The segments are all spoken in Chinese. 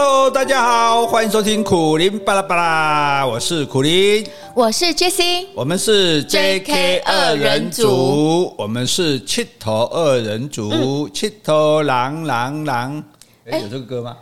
Hello，大家好，欢迎收听苦林巴拉巴拉，我是苦林，我是 Jessie，我们是 JK 二人组，我们是七头二人组，七头狼狼狼，哎，有这个歌吗？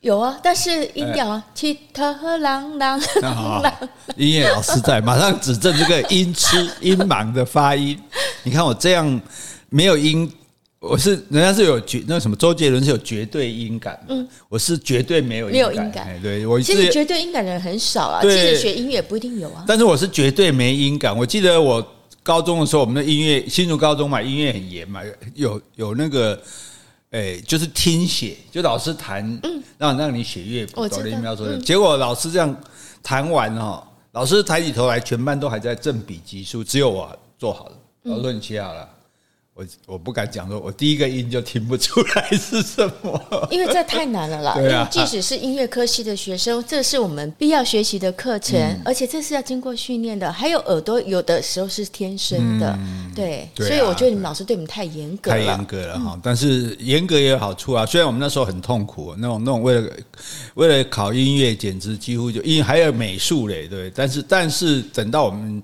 有啊，但是音调啊七头狼狼狼，音乐老师在，马上指正这个音痴 音盲的发音。你看我这样没有音。我是人家是有绝那什么周杰伦是有绝对音感，嗯，我是绝对没有音感，没有音感，对我其实绝对音感的人很少啊，对，其实学音乐不一定有啊，但是我是绝对没音感。我记得我高中的时候，我们的音乐新竹高中嘛，音乐很严嘛，有有那个，哎，就是听写，就老师弹，嗯，让让你写乐谱，哆来咪发嗦，结果老师这样弹完哦，老师抬起头来，全班都还在正笔疾书，只有我做好了，老师说你写好了。我我不敢讲说，我第一个音就听不出来是什么，因为这太难了啦。对啊，即使是音乐科系的学生，这是我们必要学习的课程，而且这是要经过训练的。还有耳朵，有的时候是天生的，对。所以我觉得你们老师对你们太严格了，太严格了哈。但是严格也有好处啊。虽然我们那时候很痛苦，那种那种为了为了考音乐，简直几乎就因为还有美术嘞，对。但是但是等到我们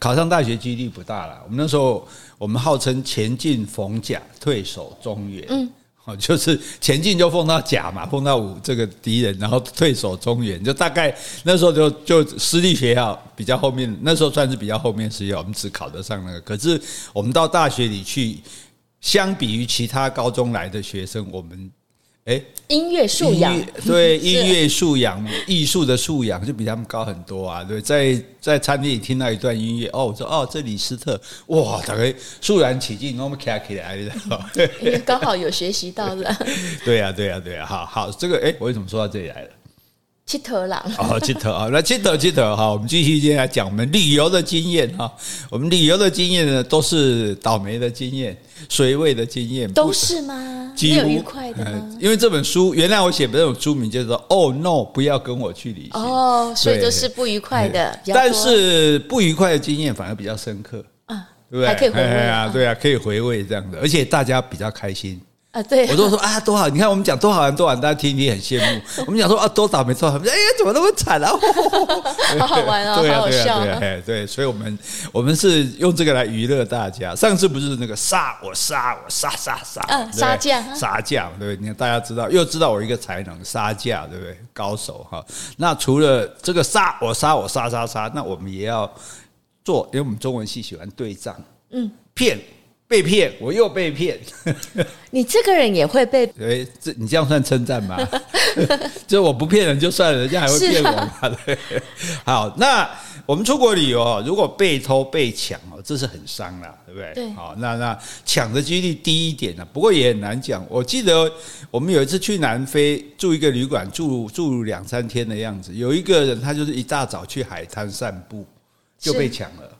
考上大学，几率不大了。我们那时候。我们号称前进逢甲，退守中原。嗯，哦，就是前进就碰到甲嘛，碰到五这个敌人，然后退守中原，就大概那时候就就私立学校比较后面，那时候算是比较后面是要我们只考得上那个。可是我们到大学里去，相比于其他高中来的学生，我们。哎，音乐素养对 音乐素养、艺术的素养就比他们高很多啊！对，在在餐厅里听到一段音乐，哦，我说哦，这李斯特，哇，大概肃然起敬，我们卡起来的，因 为刚好有学习到了。对呀，对呀，对呀，好好，这个哎，我为什么说到这里来了？七头狼哦，七头啊，那七头七头哈，我们继续接下来讲我们旅游的经验哈。我们旅游的经验呢，都是倒霉的经验，水位的经验，都是吗？没有愉快的吗？因为这本书原来我写的这种书名就是说，Oh no，不要跟我去旅行哦，所以都是不愉快的。但是不愉快的经验反而比较深刻啊，对不对？还可以回味啊，对啊，可以回味这样的，而且大家比较开心。啊，对，我都说啊，多好！你看我们讲多好玩，多好玩，大家听你很羡慕。我们讲说啊，多倒霉，多倒霉，哎呀，怎么那么惨啊？好好玩哦，好好笑。对对，所以我们我们是用这个来娱乐大家。上次不是那个杀我杀我杀杀杀，嗯，杀价杀价，对不对？你看大家知道，又知道我一个才能杀价，对不对？高手哈。那除了这个杀我杀我杀杀杀，那我们也要做，因为我们中文系喜欢对仗，嗯，骗。被骗，我又被骗。你这个人也会被？哎，这你这样算称赞吗？就我不骗人就算了，人家还会骗我。好，那我们出国旅游，如果被偷被抢哦，这是很伤啦，对不对？对。好，那那抢的几率低一点呢，不过也很难讲。我记得我们有一次去南非住一个旅馆，住住两三天的样子，有一个人他就是一大早去海滩散步，就被抢了。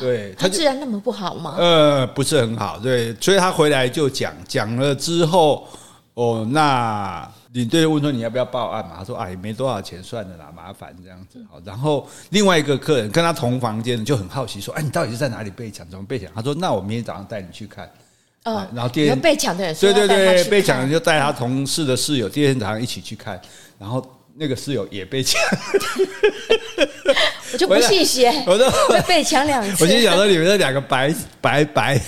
对，他治安那么不好吗？呃，不是很好，对，所以他回来就讲讲了之后，哦，那领队问说你要不要报案嘛？他说啊，也没多少钱，算了啦，麻烦这样子。好，然后另外一个客人跟他同房间的就很好奇说，哎，你到底是在哪里被抢？怎么被抢？他说，那我明天早上带你去看。嗯，然后第二天被抢的人，对对对，被抢的人就带他同事的室友，第二天早上一起去看，然后。那个室友也被抢，我就不信邪，我都被抢两次。我就想说，你们这两个白白白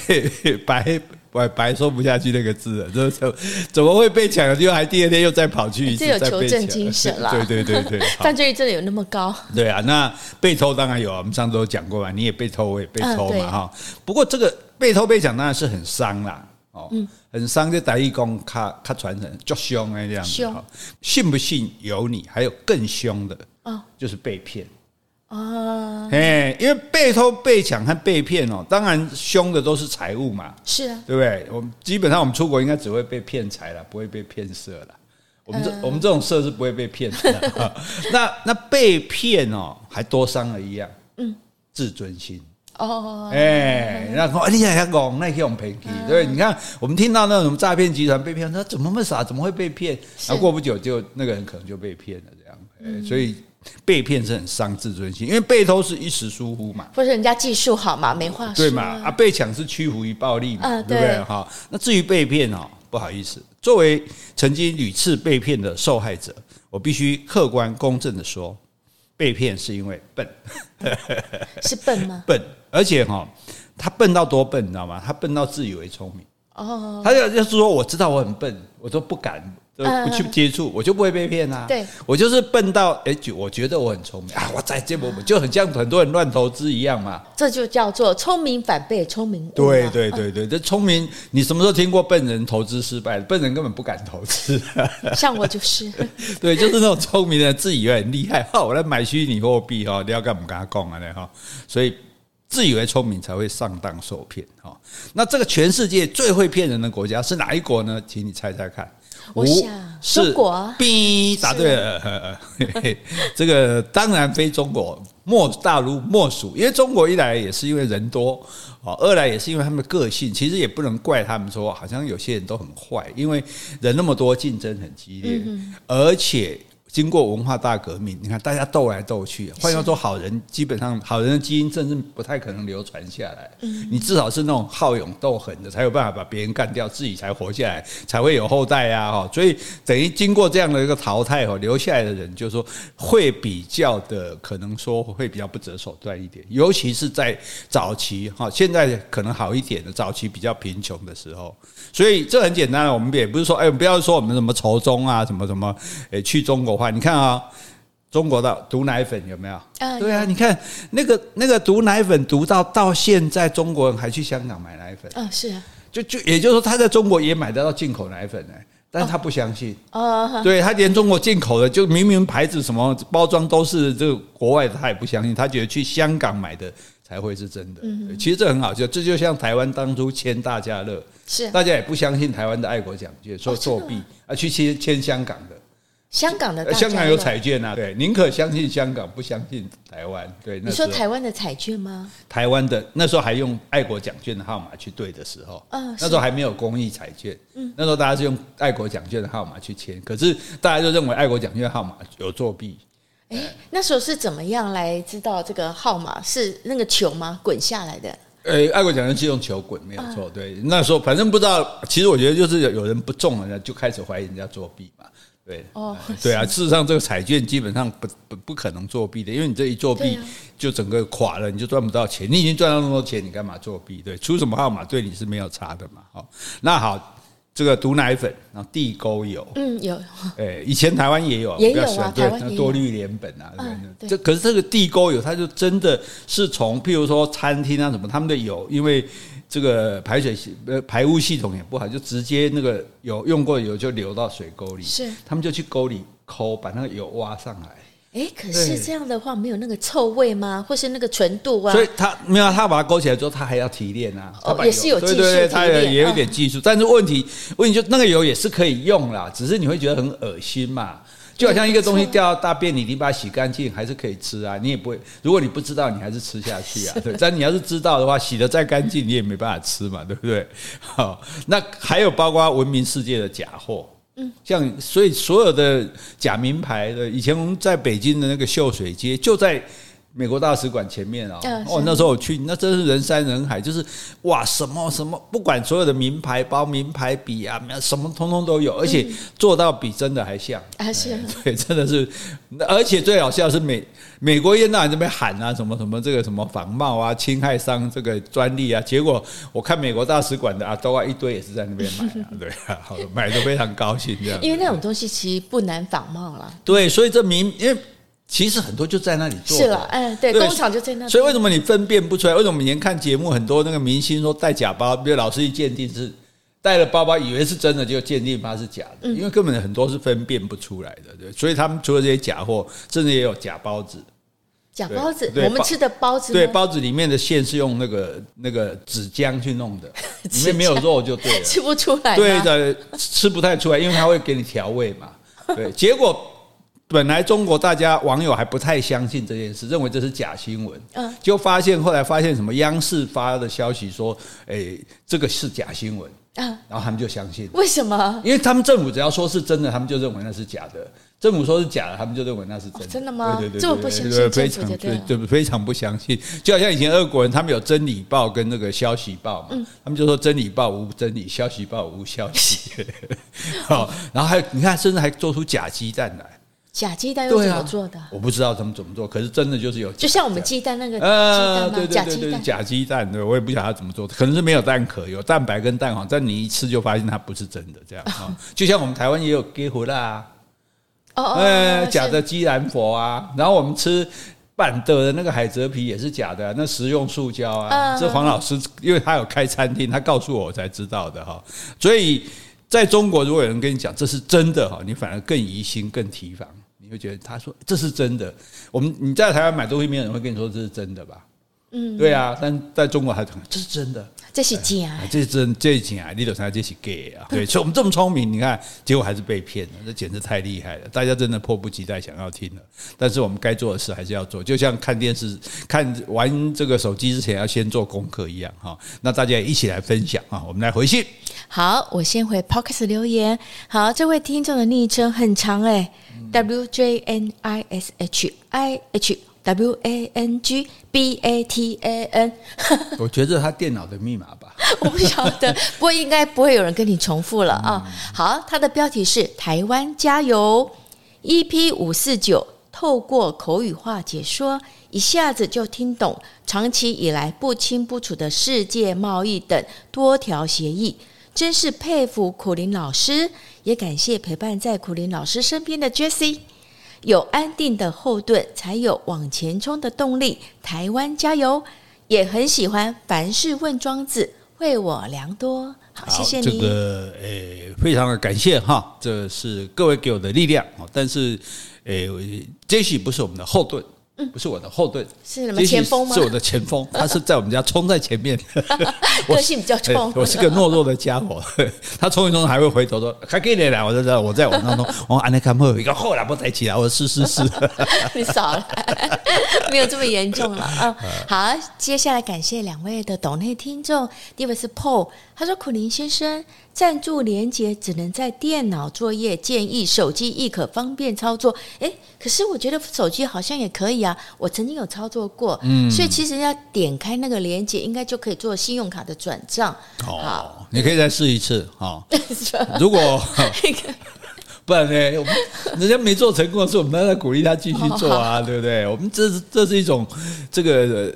白白白说不下去那个字了，这怎怎么会被抢了？就还第二天又再跑去一次，这有求证精神啦。对对对对，犯罪率真的有那么高？对啊，那被偷当然有啊，我们上次都讲过嘛，你也被偷，我也被偷嘛哈。不过这个被偷被抢当然是很伤啦。哦，很伤，就台语讲，卡卡传承，足凶哎，这样子。信不信由你，还有更凶的哦，就是被骗哦。哎，因为被偷、被抢和被骗哦，当然凶的都是财物嘛。是啊，对不对？我们基本上我们出国应该只会被骗财了，不会被骗色了。我们这我们这种色是不会被骗的。那那被骗哦，还多伤了一样，嗯，自尊心。哦，哎，那说你还讲那用骗去，对，你看我们听到那种诈骗集团被骗，他怎么那么傻，怎么会被骗？然后过不久就那个人可能就被骗了，这样，哎，所以被骗是很伤自尊心，因为被偷是一时疏忽嘛，或者人家技术好嘛，没话说，对嘛？啊，被抢是屈服于暴力嘛，对不对？哈，那至于被骗哦，不好意思，作为曾经屡次被骗的受害者，我必须客观公正的说，被骗是因为笨，是笨吗？笨，而且哈，他笨到多笨，你知道吗？他笨到自以为聪明。哦，他要就是说我知道我很笨，我都不敢。不去接触，我就不会被骗啊。对，我就是笨到哎，我觉得我很聪明啊，我在这我就很像很多人乱投资一样嘛。这就叫做聪明反被聪明误。对对对对，这聪明，你什么时候听过笨人投资失败？笨人根本不敢投资。像我就是。对，就是那种聪明的人自以为很厉害，哈，我来买虚拟货币哈，你要干嘛跟他讲啊？哈，所以自以为聪明才会上当受骗哈。那这个全世界最会骗人的国家是哪一国呢？请你猜猜看。我想，中国。B 答对了，这个当然非中国，莫大陆莫属。因为中国一来也是因为人多，二来也是因为他们的个性。其实也不能怪他们说，好像有些人都很坏，因为人那么多，竞争很激烈，而且。经过文化大革命，你看大家斗来斗去，换句话说，好人基本上好人的基因甚至不太可能流传下来。嗯你至少是那种好勇斗狠的，才有办法把别人干掉，自己才活下来，才会有后代啊！哈，所以等于经过这样的一个淘汰哦，留下来的人就是说会比较的，可能说会比较不择手段一点，尤其是在早期哈，现在可能好一点的，早期比较贫穷的时候。所以这很简单，我们也不是说，哎，不要说我们什么仇中啊，什么什么，哎，去中国化。你看啊，中国的毒奶粉有没有？对啊，你看那个那个毒奶粉，毒到到现在，中国人还去香港买奶粉。嗯，是啊，就就也就是说，他在中国也买得到进口奶粉呢，但是他不相信。哦，对，他连中国进口的，就明明牌子什么包装都是这个国外的，他也不相信，他觉得去香港买的才会是真的。嗯，其实这很好笑，这就像台湾当初签大家乐。是，大家也不相信台湾的爱国奖券，说作弊啊，去签签香港的，香港的，香港有彩券啊，对，宁可相信香港，不相信台湾。对，你说台湾的彩券吗？台湾的那时候还用爱国奖券的号码去对的时候，嗯那时候还没有公益彩券，嗯，那时候大家是用爱国奖券的号码去签，可是大家就认为爱国奖券号码有作弊。哎，那时候是怎么样来知道这个号码是那个球吗？滚下来的？诶，爱国奖券是用球滚，没有错。对，那时候反正不知道。其实我觉得就是有人不中了，就开始怀疑人家作弊嘛。对，哦，对啊。事实上，这个彩券基本上不不不可能作弊的，因为你这一作弊，就整个垮了，你就赚不到钱。你已经赚到那么多钱，你干嘛作弊？对，出什么号码对你是没有差的嘛。好，那好。这个毒奶粉，然后地沟油，嗯，有，哎，以前台湾也有，也有啊，台湾多氯联苯啊，对，这可是这个地沟油，它就真的是从，譬如说餐厅啊什么，他们的油，因为这个排水系呃排污系统也不好，就直接那个有用过的油就流到水沟里，是，他们就去沟里抠，把那个油挖上来。哎，可是这样的话没有那个臭味吗？或是那个纯度啊？所以他没有，他把它勾起来之后，他还要提炼啊。哦，也是有技术，对对对，他也有点技术。但是问题，问题就那个油也是可以用啦，只是你会觉得很恶心嘛。就好像一个东西掉到大便里，你把它洗干净还是可以吃啊。你也不会，如果你不知道，你还是吃下去啊。对，但你要是知道的话，洗得再干净，你也没办法吃嘛，对不对？好，那还有包括文明世界的假货。嗯，像所以所有的假名牌的，以前我们在北京的那个秀水街，就在美国大使馆前面啊。哦，那时候我去，那真是人山人海，就是哇，什么什么，不管所有的名牌包、名牌笔啊，什么通通都有，而且做到比真的还像。啊，是，对，真的是，而且最好笑是美。美国一到你这边喊啊，什么什么这个什么仿冒啊，侵害商这个专利啊，结果我看美国大使馆的啊，都啊一堆也是在那边买啊，对啊，好买的非常高兴这样。因为那种东西其实不难仿冒了。对，所以这名因为其实很多就在那里做。是了，哎，对，工厂就在那里。所以为什么你分辨不出来？为什么以前看节目很多那个明星说带假包，比如老师一鉴定是。带了包包，以为是真的，就鉴定它是假的，因为根本很多是分辨不出来的，对。所以他们除了这些假货，甚至也有假包子。假包子，我们吃的包子，对，包子里面的馅是用那个那个纸浆去弄的，里面没有肉就对了，吃不出来。对的，吃不太出来，因为它会给你调味嘛。对，结果本来中国大家网友还不太相信这件事，认为这是假新闻。嗯，就发现后来发现什么央视发的消息说，哎，这个是假新闻。啊，然后他们就相信。为什么？因为他们政府只要说是真的，他们就认为那是假的；政府说是假的，他们就认为那是真的。真的吗？对对对，这么不相信，非常对，对，非常不相信。就好像以前俄国人，他们有真理报跟那个消息报嘛，他们就说真理报无真理，消息报无消息。好，然后还有你看，甚至还做出假鸡蛋来。假鸡蛋又怎么做的？我不知道他们怎么做，可是真的就是有，就像我们鸡蛋那个鸡蛋嘛，假鸡蛋，假鸡蛋，对，我也不晓得他怎么做的，可能是没有蛋壳，有蛋白跟蛋黄，但你一吃就发现它不是真的，这样啊，就像我们台湾也有给胡啦，哦哦，假的鸡兰佛啊，然后我们吃板的那个海蜇皮也是假的，那食用塑胶啊，这黄老师因为他有开餐厅，他告诉我我才知道的哈，所以在中国如果有人跟你讲这是真的哈，你反而更疑心，更提防。你会觉得他说这是真的，我们你在台湾买东西，没有人会跟你说这是真的吧？嗯，对啊，但在中国还这是真的，这是假，这是真，这是假，你都猜这是 gay 啊？对，所以我们这么聪明，你看结果还是被骗了，这简直太厉害了！大家真的迫不及待想要听了，但是我们该做的事还是要做，就像看电视、看玩这个手机之前要先做功课一样哈。那大家也一起来分享啊，我们来回信。好，我先回 Podcast 留言。好，这位听众的昵称很长哎。W J N I S H I H W A N G B A T A N，我觉得他电脑的密码吧，我不晓得，不过应该不会有人跟你重复了啊。好，它的标题是“台湾加油 ”，EP 五四九，透过口语化解说，一下子就听懂长期以来不清不楚的世界贸易等多条协议。真是佩服苦林老师，也感谢陪伴在苦苓老师身边的 Jesse，有安定的后盾，才有往前冲的动力。台湾加油！也很喜欢凡事问庄子，惠我良多。好，谢谢你。这个诶，非常的感谢哈，这是各位给我的力量。但是诶，Jesse 不是我们的后盾。嗯，不是我的后盾，是什么前锋吗？是我的前锋，他是在我们家冲在前面。个性比较冲，我是个懦弱的家伙。他冲一冲还会回头说：“还给你来。”我就知道我在往当中。我安内看后有一个后来不抬起来，我说：“是是是。”你少了，没有这么严重了啊。好，接下来感谢两位的抖内听众，第一位是 Paul，他说：“苦林先生。”赞助连接只能在电脑作业，建议手机亦可方便操作。诶，可是我觉得手机好像也可以啊，我曾经有操作过，嗯，所以其实要点开那个连接，应该就可以做信用卡的转账。哦，好，你可以再试一次哈。如果 不然呢，我们人家没做成功的时候，我们还在鼓励他继续做啊，对不对？我们这是这是一种这个。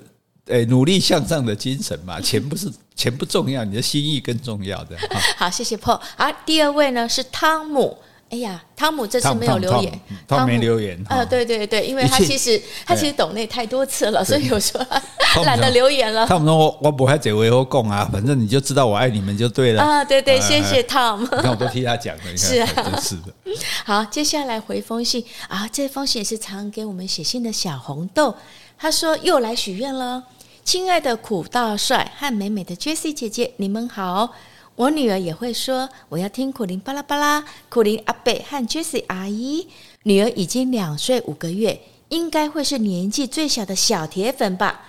诶，努力向上的精神嘛，钱不是钱不重要，你的心意更重要的。好，谢谢 Paul。啊，第二位呢是汤姆。哎呀，汤姆这次没有留言，他没留言。呃，对对对，因为他其实他其实懂内太多次了，所以有时候懒得留言了。汤姆说：“我我不会这为我讲啊，反正你就知道我爱你们就对了。”啊，对对，谢谢汤姆。你看我都替他讲了，你看，是啊，真是的。好，接下来回封信啊，这封信也是常给我们写信的小红豆，他说又来许愿了。亲爱的苦大帅和美美的 Jessie 姐姐，你们好！我女儿也会说，我要听苦苓巴拉巴拉，苦苓阿贝和 Jessie 阿姨。女儿已经两岁五个月，应该会是年纪最小的小铁粉吧。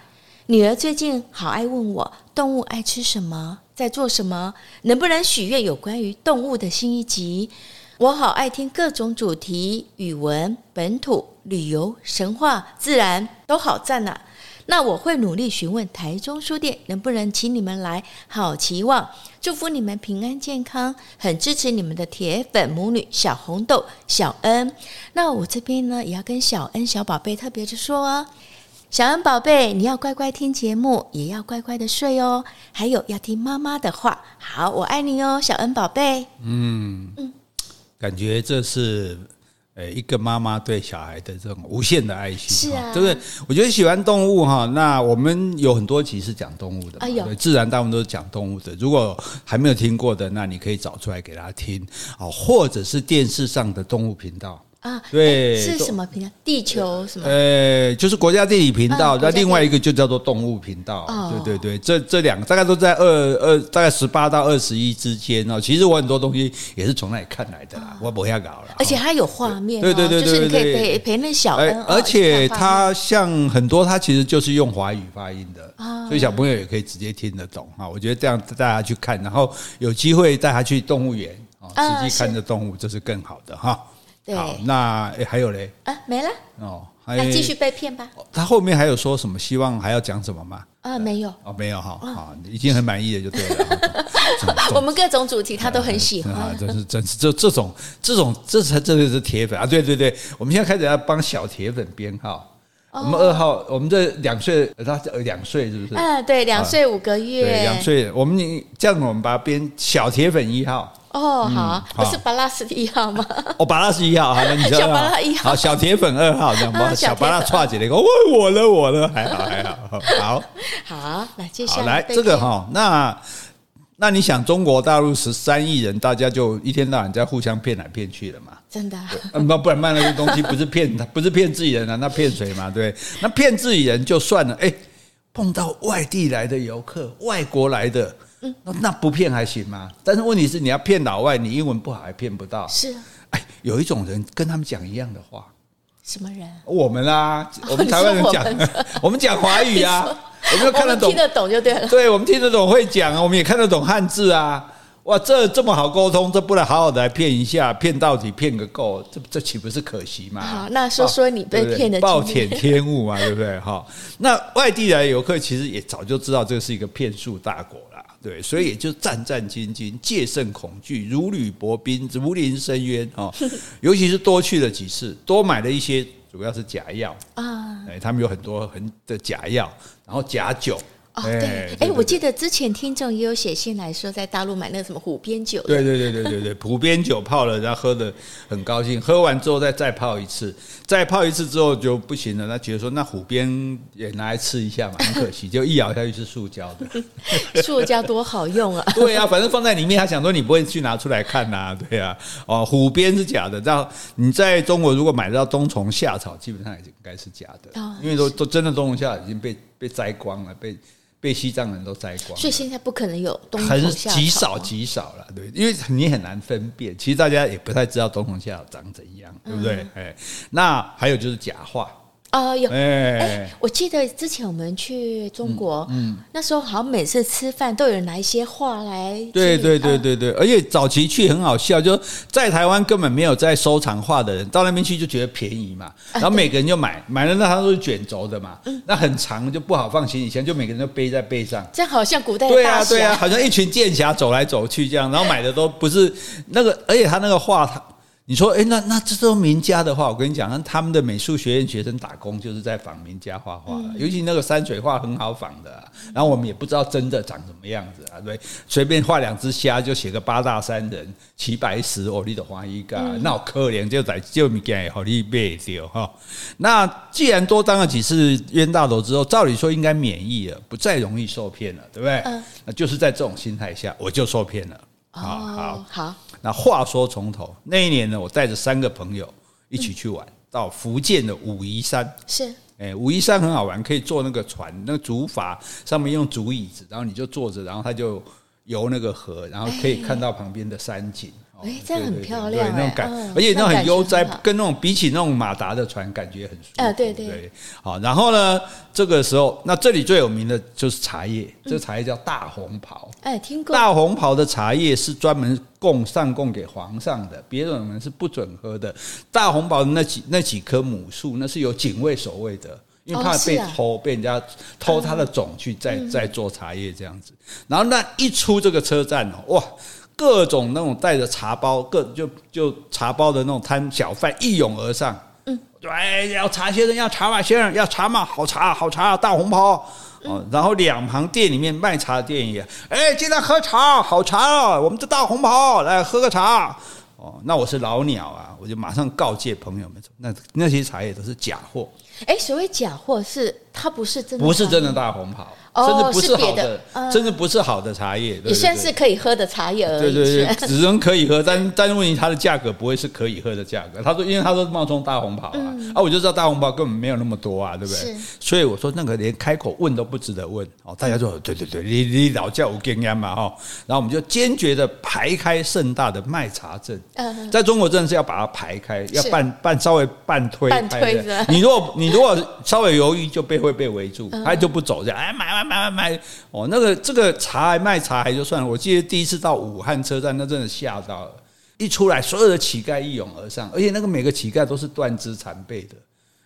女儿最近好爱问我，动物爱吃什么，在做什么，能不能许愿有关于动物的新一集？我好爱听各种主题，语文、本土、旅游、神话、自然，都好赞呐。那我会努力询问台中书店能不能请你们来，好期望，祝福你们平安健康，很支持你们的铁粉母女小红豆小恩。那我这边呢也要跟小恩小宝贝特别的说哦，小恩宝贝，你要乖乖听节目，也要乖乖的睡哦，还有要听妈妈的话。好，我爱你哦，小恩宝贝。嗯嗯，感觉这是。诶，一个妈妈对小孩的这种无限的爱心，是啊，对不对？我觉得喜欢动物哈，那我们有很多集是讲动物的，哎呦，自然大部分都是讲动物的。如果还没有听过的，那你可以找出来给他听啊，或者是电视上的动物频道啊，对，是什么频道？地球什么？呃，就是国家地理频道，那另外一个就叫做动物频道。对对对，这这两个大概都在二二，大概十八到二十一之间哦。其实我很多东西也是从那里看来的啦，我不要搞了。而且它有画面，对对对对，就是你可以陪陪那小恩。而且它像很多，它其实就是用华语发音的，所以小朋友也可以直接听得懂哈。我觉得这样带他去看，然后有机会带他去动物园啊，实际看着动物，这是更好的哈。对，好，那还有嘞？啊，没了哦，还继续被骗吧。他后面还有说什么？希望还要讲什么吗？啊，没有哦，没有哈，好，已经很满意了，就对了。我们各种主题他都很喜欢，啊，真是真是这这种这种这才真的是铁粉啊！对对对，我们现在开始要帮小铁粉编号。我们二号，我们这两岁，他两岁是不是？嗯，对，两岁五个月，对，两岁。我们你这样，我们把它编小铁粉一号。哦，好，不是巴拉斯一号吗？哦，巴拉斯一号，好，那你 知道吗？小巴拉一号，好，小铁粉二号，这样吧。小巴拉串起来，我我了我了，还好还好，好，好，来接下来来这个哈，那那你想，中国大陆十三亿人，大家就一天到晚在互相骗来骗去的嘛？真的？那，不，不然卖那些东西不是骗他，不是骗自己人啊，那骗谁嘛？对，那骗自己人就算了，哎，碰到外地来的游客，外国来的。嗯，那那不骗还行吗？但是问题是，你要骗老外，你英文不好还骗不到。是，哎，有一种人跟他们讲一样的话。什么人？我们啊，我们台湾人讲，我们讲华语啊，我们就看得懂，听得懂就对了。对，我们听得懂会讲啊，我们也看得懂汉字啊。哇，这这么好沟通，这不能好好的来骗一下，骗到底，骗个够，这这岂不是可惜吗？好，那说说你被骗的暴殄天物嘛，对不对？哈，那外地来游客其实也早就知道这是一个骗术大国了，对，所以也就战战兢兢，戒慎恐惧，如履薄冰，如临深渊啊。尤其是多去了几次，多买了一些，主要是假药啊，哎，他们有很多很的假药，然后假酒。哦，对，哎，我记得之前听众也有写信来说，在大陆买那个什么虎鞭酒。对对对对对对，虎鞭酒泡了，然后喝的很高兴，喝完之后再再泡一次，再泡一次之后就不行了。那觉得说，那虎鞭也拿来吃一下嘛，很可惜，就一咬下去是塑胶的。塑胶多好用啊！对啊，反正放在里面，他想说你不会去拿出来看呐，对啊。哦，虎鞭是假的，然后你在中国如果买到冬虫夏草，基本上也应该是假的，因为都都真的冬虫夏草已经被被摘光了，被。被西藏人都摘光，所以现在不可能有冬虫夏草，很极少极少了，对，因为你很难分辨。其实大家也不太知道冬虫夏草长怎样，对不对？哎、嗯，那还有就是假话。哦，有。哎，我记得之前我们去中国，嗯，那时候好像每次吃饭都有人拿一些画来，对对对对对，而且早期去很好笑，就在台湾根本没有在收藏画的人，到那边去就觉得便宜嘛，然后每个人就买，买了那它都是卷轴的嘛，那很长就不好放行李箱，就每个人都背在背上，这样好像古代对啊对啊，好像一群剑侠走来走去这样，然后买的都不是那个，而且他那个画他。你说，哎，那那这都名家的话，我跟你讲，那他们的美术学院学生打工就是在仿名家画画，尤其那个山水画很好仿的，然后我们也不知道真的长什么样子啊，对，随便画两只虾就写个八大山人齐白石，哦，你的画一个，那好可怜，就在就物件好你卖掉哈。那既然多当了几次冤大头之后，照理说应该免疫了，不再容易受骗了，对不对？那就是在这种心态下，我就受骗了。好好好。那话说从头，那一年呢，我带着三个朋友一起去玩，到福建的武夷山。是，哎，武夷山很好玩，可以坐那个船，那个竹筏上面用竹椅子，然后你就坐着，然后他就游那个河，然后可以看到旁边的山景。哎，这样很漂亮，那种感，而且那种很悠哉，跟那种比起那种马达的船，感觉很舒服。啊，对对。好，然后呢，这个时候，那这里最有名的就是茶叶，这茶叶叫大红袍。哎，听过。大红袍的茶叶是专门供上供给皇上的，别人是不准喝的。大红袍的那几那几棵母树，那是有警卫守卫的，因为怕被偷，被人家偷他的种去再再做茶叶这样子。然后那一出这个车站哦，哇！各种那种带着茶包，各就就茶包的那种摊小贩一涌而上，嗯，对，要茶先生，要茶嘛，先生要茶嘛，好茶，好茶，大红袍哦。然后两旁店里面卖茶的店也，哎，进来喝茶，好茶，我们这大红袍来喝个茶哦。那我是老鸟啊，我就马上告诫朋友们，那那些茶叶都是假货。哎，所谓假货是它不是真的，不是真的大红袍。甚至不是好的，甚至不是好的茶叶，也算是可以喝的茶叶而已。对对对，只能可以喝，但但是问题它的价格不会是可以喝的价格。他说，因为他说冒充大红袍啊，啊，我就知道大红袍根本没有那么多啊，对不对？所以我说那个连开口问都不值得问哦。大家说对对对，你你老叫我跟烟嘛哈，然后我们就坚决的排开盛大的卖茶阵。在中国真的是要把它排开，要半半稍微半推，半推着。你如果你如果稍微犹豫，就被会被围住，他就不走这样，哎买。买买买买哦，那个这个茶卖茶还就算了。我记得第一次到武汉车站，那真的吓到了。一出来，所有的乞丐一拥而上，而且那个每个乞丐都是断肢残背的。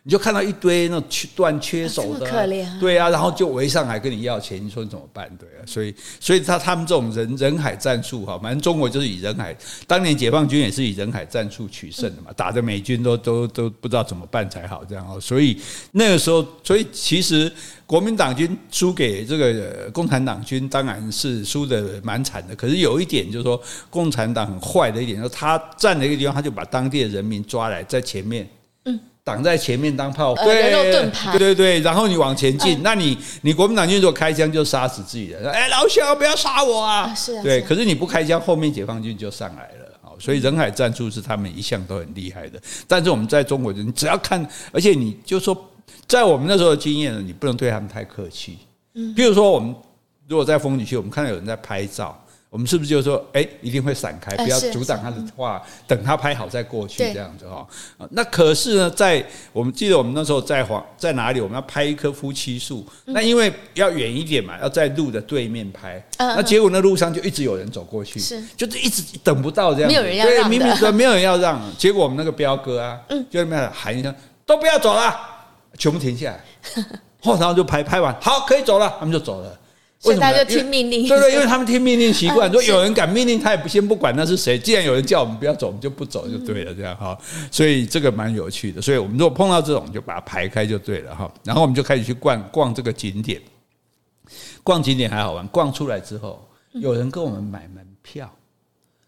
你就看到一堆那缺断缺手的，可怜，对啊，然后就围上来跟你要钱，你说你怎么办？对啊，所以所以他他们这种人人海战术哈，反正中国就是以人海，当年解放军也是以人海战术取胜的嘛，打的美军都都都不知道怎么办才好，这样哦，所以那个时候，所以其实国民党军输给这个共产党军，当然是输的蛮惨的。可是有一点就是说，共产党很坏的一点，就是他占了一个地方，他就把当地的人民抓来在前面，嗯。挡在前面当炮，对，人肉盾牌，对对对，然后你往前进，那你你国民党军如果开枪就杀死自己人，哎，老乡不要杀我啊！是，对，可是你不开枪，后面解放军就上来了，所以人海战术是他们一向都很厉害的。但是我们在中国人，你只要看，而且你就说，在我们那时候的经验呢，你不能对他们太客气。嗯，比如说我们如果在风景区，我们看到有人在拍照。我们是不是就说，哎、欸，一定会闪开，不要阻挡他的话，等他拍好再过去这样子哈？那可是呢，在我们记得我们那时候在黄在哪里？我们要拍一棵夫妻树，那因为要远一点嘛，要在路的对面拍。那结果那路上就一直有人走过去，是就是一直等不到这样，没有人要让的。明明说没有人要让，结果我们那个彪哥啊，就那边喊一声，都不要走了，全部停下来，然后就拍拍完，好，可以走了，他们就走了。所以他就听命令，对对，因为他们听命令习惯。说有人敢命令，他也不先不管那是谁。既然有人叫我们不要走，我们就不走就对了，这样哈。所以这个蛮有趣的。所以我们如果碰到这种，就把它排开就对了哈。然后我们就开始去逛逛这个景点，逛景点还好玩。逛出来之后，有人跟我们买门票，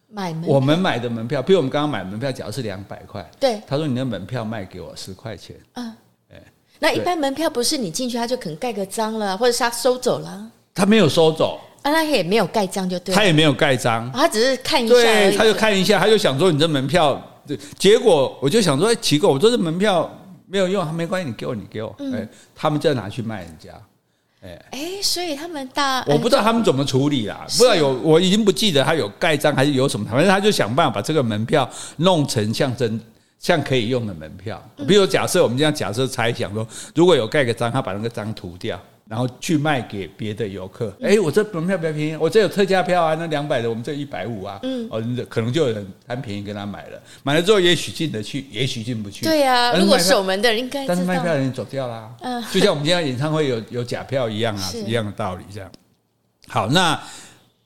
买门，我们买的门票，比如我们刚刚买门票，假如是两百块，对，他说你的门票卖给我十块钱，嗯，哎，那一般门票不是你进去他就可能盖个章了，或者是他收走了。他没有收走，啊，他也没有盖章，就对。他也没有盖章，他只是看一下。对，他就看一下，他就想说你这门票，对，结果我就想说，哎，奇怪，我说这门票没有用，他没关系，你给我，你给我，哎，他们就要拿去卖人家，哎，哎，所以他们大，我不知道他们怎么处理啦，不知道有，我已经不记得他有盖章还是有什么，反正他就想办法把这个门票弄成像真像可以用的门票。比如假设我们这样假设猜想说，如果有盖个章，他把那个章涂掉。然后去卖给别的游客，哎，我这门票比较便宜，我这有特价票啊，那两百的我们这一百五啊，嗯，哦，可能就有人贪便宜跟他买了，买了之后也许进得去，也许进不去。对呀，如果守门的人应该，但是卖票的人走掉啦，嗯，就像我们今天演唱会有有假票一样啊，一样的道理这样。好，那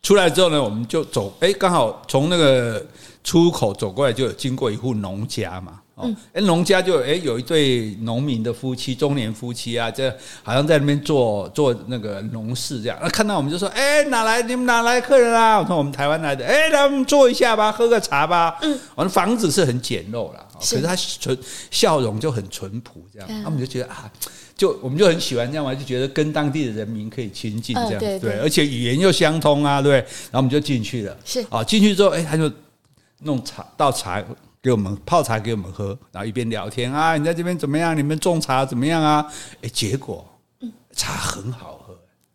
出来之后呢，我们就走，哎，刚好从那个出口走过来，就有经过一户农家嘛。嗯，哎，农家就哎有一对农民的夫妻，中年夫妻啊，这好像在那边做做那个农事这样。那看到我们就说，哎，哪来你们哪来客人啊？我说我们台湾来的，哎，来我们坐一下吧，喝个茶吧。嗯，我的房子是很简陋啦，可是他纯笑容就很淳朴，这样，他们就觉得啊，就我们就很喜欢这样嘛，就觉得跟当地的人民可以亲近这样，对对，而且语言又相通啊，对。然后我们就进去了，是啊，进去之后，哎，他就弄茶倒茶。给我们泡茶给我们喝，然后一边聊天啊，你在这边怎么样？你们种茶怎么样啊？哎，结果茶很好喝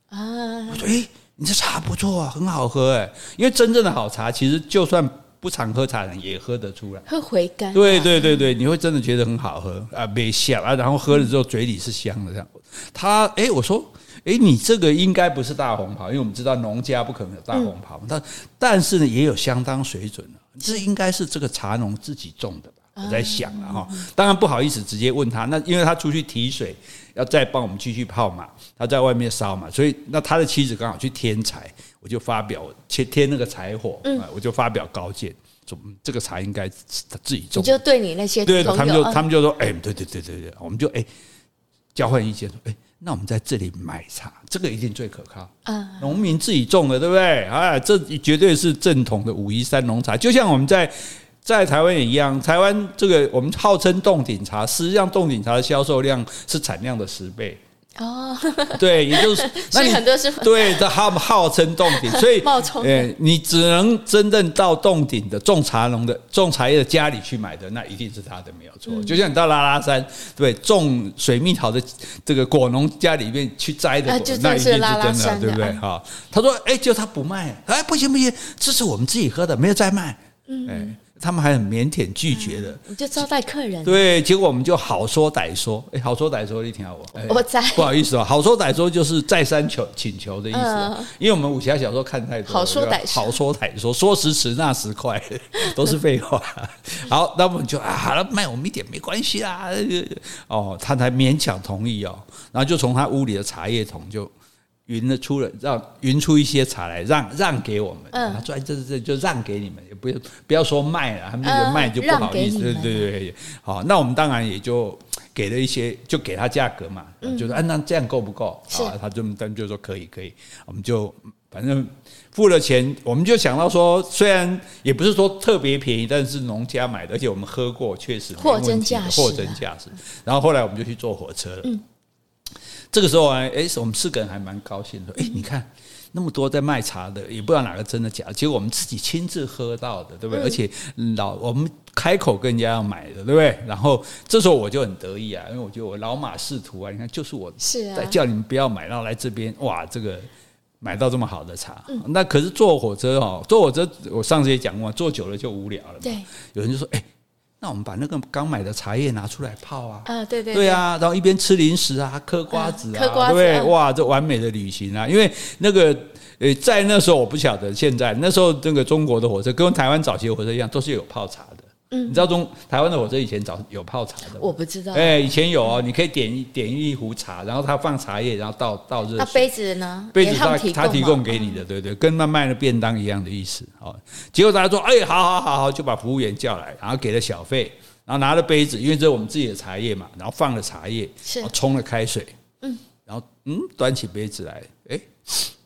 啊！我说哎，你这茶不错啊，很好喝哎。因为真正的好茶，其实就算不常喝茶的人也喝得出来，喝回甘。对对对对，你会真的觉得很好喝啊，没香啊，然后喝了之后嘴里是香的这样。他哎，我说哎，你这个应该不是大红袍，因为我们知道农家不可能有大红袍，但但是呢，也有相当水准的。这应该是这个茶农自己种的吧？我在想了哈，当然不好意思直接问他，那因为他出去提水，要再帮我们继续泡嘛，他在外面烧嘛，所以那他的妻子刚好去添柴，我就发表添添那个柴火，我就发表高见，说这个茶应该是他自己种。你就对你那些对，他们就他们就说，哎，对对对对对，我们就哎交换意见说，哎。那我们在这里买茶，这个一定最可靠啊！农民自己种的，对不对？啊，这绝对是正统的武夷山农茶。就像我们在在台湾也一样，台湾这个我们号称冻顶茶，实际上冻顶茶的销售量是产量的十倍。哦，对，也就是，那你很多是对，的号号称洞顶，所以 冒充，哎，你只能真正到洞顶的种茶农的种茶叶的家里去买的，那一定是他的没有错。嗯、就像你到拉拉山，对，种水蜜桃的这个果农家里面去摘的果，啊、那一定是真的，对不对？哈，他说，哎，就他不卖，哎，不行不行，这是我们自己喝的，没有再卖，嗯，哎。他们还很腼腆拒绝的，你就招待客人。对，结果我们就好说歹说，哎，好说歹说，你听下我，我在，不好意思啊，好说歹说就是再三求请求的意思，因为我们武侠小说看太多，好说歹说，好说歹说，说时迟那时快，都是废话。好，那我们就啊，好了，卖我们一点没关系啦。哦，他才勉强同意哦，然后就从他屋里的茶叶桶就。匀了出了，让匀出一些茶来让让给我们，嗯，说这这就让给你们，也不要不要说卖了，他们觉得卖就不好意思，对对对，好，那我们当然也就给了一些，就给他价格嘛，嗯、就是按那这样够不够？是。啊，他就但就说可以可以，我们就反正付了钱，我们就想到说，虽然也不是说特别便宜，但是农家买的，而且我们喝过，确实货真价实，货真价实。然后后来我们就去坐火车了，嗯。这个时候啊，哎，我们四个人还蛮高兴的。哎，你看那么多在卖茶的，也不知道哪个真的假的。结果我们自己亲自喝到的，对不对？而且老我们开口跟人家要买的，对不对？然后这时候我就很得意啊，因为我觉得我老马识途啊。你看，就是我在叫你们不要买，然后来这边哇，这个买到这么好的茶。那可是坐火车哦，坐火车我上次也讲过，坐久了就无聊了。对，有人就说，哎。那我们把那个刚买的茶叶拿出来泡啊！啊，对对对啊，然后一边吃零食啊，嗑瓜子啊，对不对？哇，这完美的旅行啊！因为那个呃，在那时候我不晓得，现在那时候那个中国的火车跟台湾早期的火车一样，都是有泡茶的。嗯，你知道中台湾的火车以前早有泡茶的？我不知道。哎，以前有哦，你可以点一点一壶茶，然后他放茶叶，然后倒倒热水。那杯子呢？杯子他他提供给你的，对对，跟那卖的便当一样的意思。哦，结果大家说，哎，好好好好，就把服务员叫来，然后给了小费。然后拿了杯子，因为这是我们自己的茶叶嘛，然后放了茶叶，是冲了开水，嗯，然后嗯，端起杯子来，哎，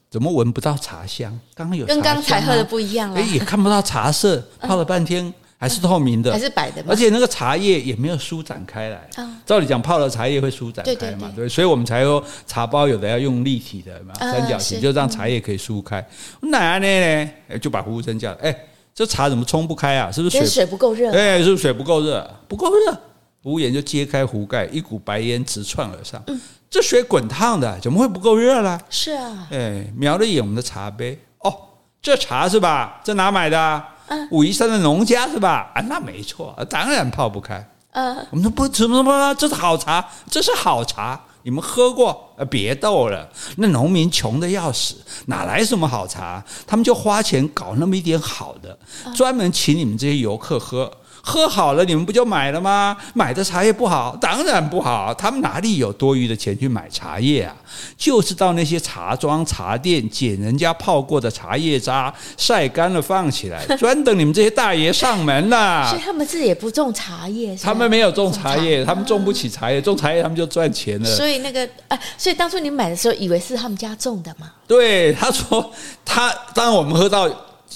怎么闻不到茶香？刚刚有茶，跟刚才喝的不一样了，哎，也看不到茶色，泡了半天还是透明的，还是白的，而且那个茶叶也没有舒展开来。照理讲，泡了茶叶会舒展开嘛，对，所以我们才说茶包有的要用立体的嘛，三角形，就让茶叶可以舒开。奶奶呢，就把服务生叫来，哎。这茶怎么冲不开啊？是不是水水不够热？哎，是不是水不够热？不够热，服务员就揭开壶盖，一股白烟直窜而上。嗯，这水滚烫的，怎么会不够热了？是啊，哎，瞄了一眼我们的茶杯，哦，这茶是吧？这哪买的？嗯，武夷山的农家是吧？啊，那没错，当然泡不开。嗯，我们说不，什么什么？这是好茶，这是好茶。你们喝过？呃，别逗了，那农民穷的要死，哪来什么好茶？他们就花钱搞那么一点好的，专门请你们这些游客喝。喝好了，你们不就买了吗？买的茶叶不好，当然不好。他们哪里有多余的钱去买茶叶啊？就是到那些茶庄、茶店捡人家泡过的茶叶渣，晒干了放起来，专等你们这些大爷上门呐。所以他们自己也不种茶叶，他们没有种茶叶，他们种不起茶叶，种茶叶他们就赚钱了。所以那个，啊，所以当初你买的时候，以为是他们家种的吗？对，他说他，当然我们喝到，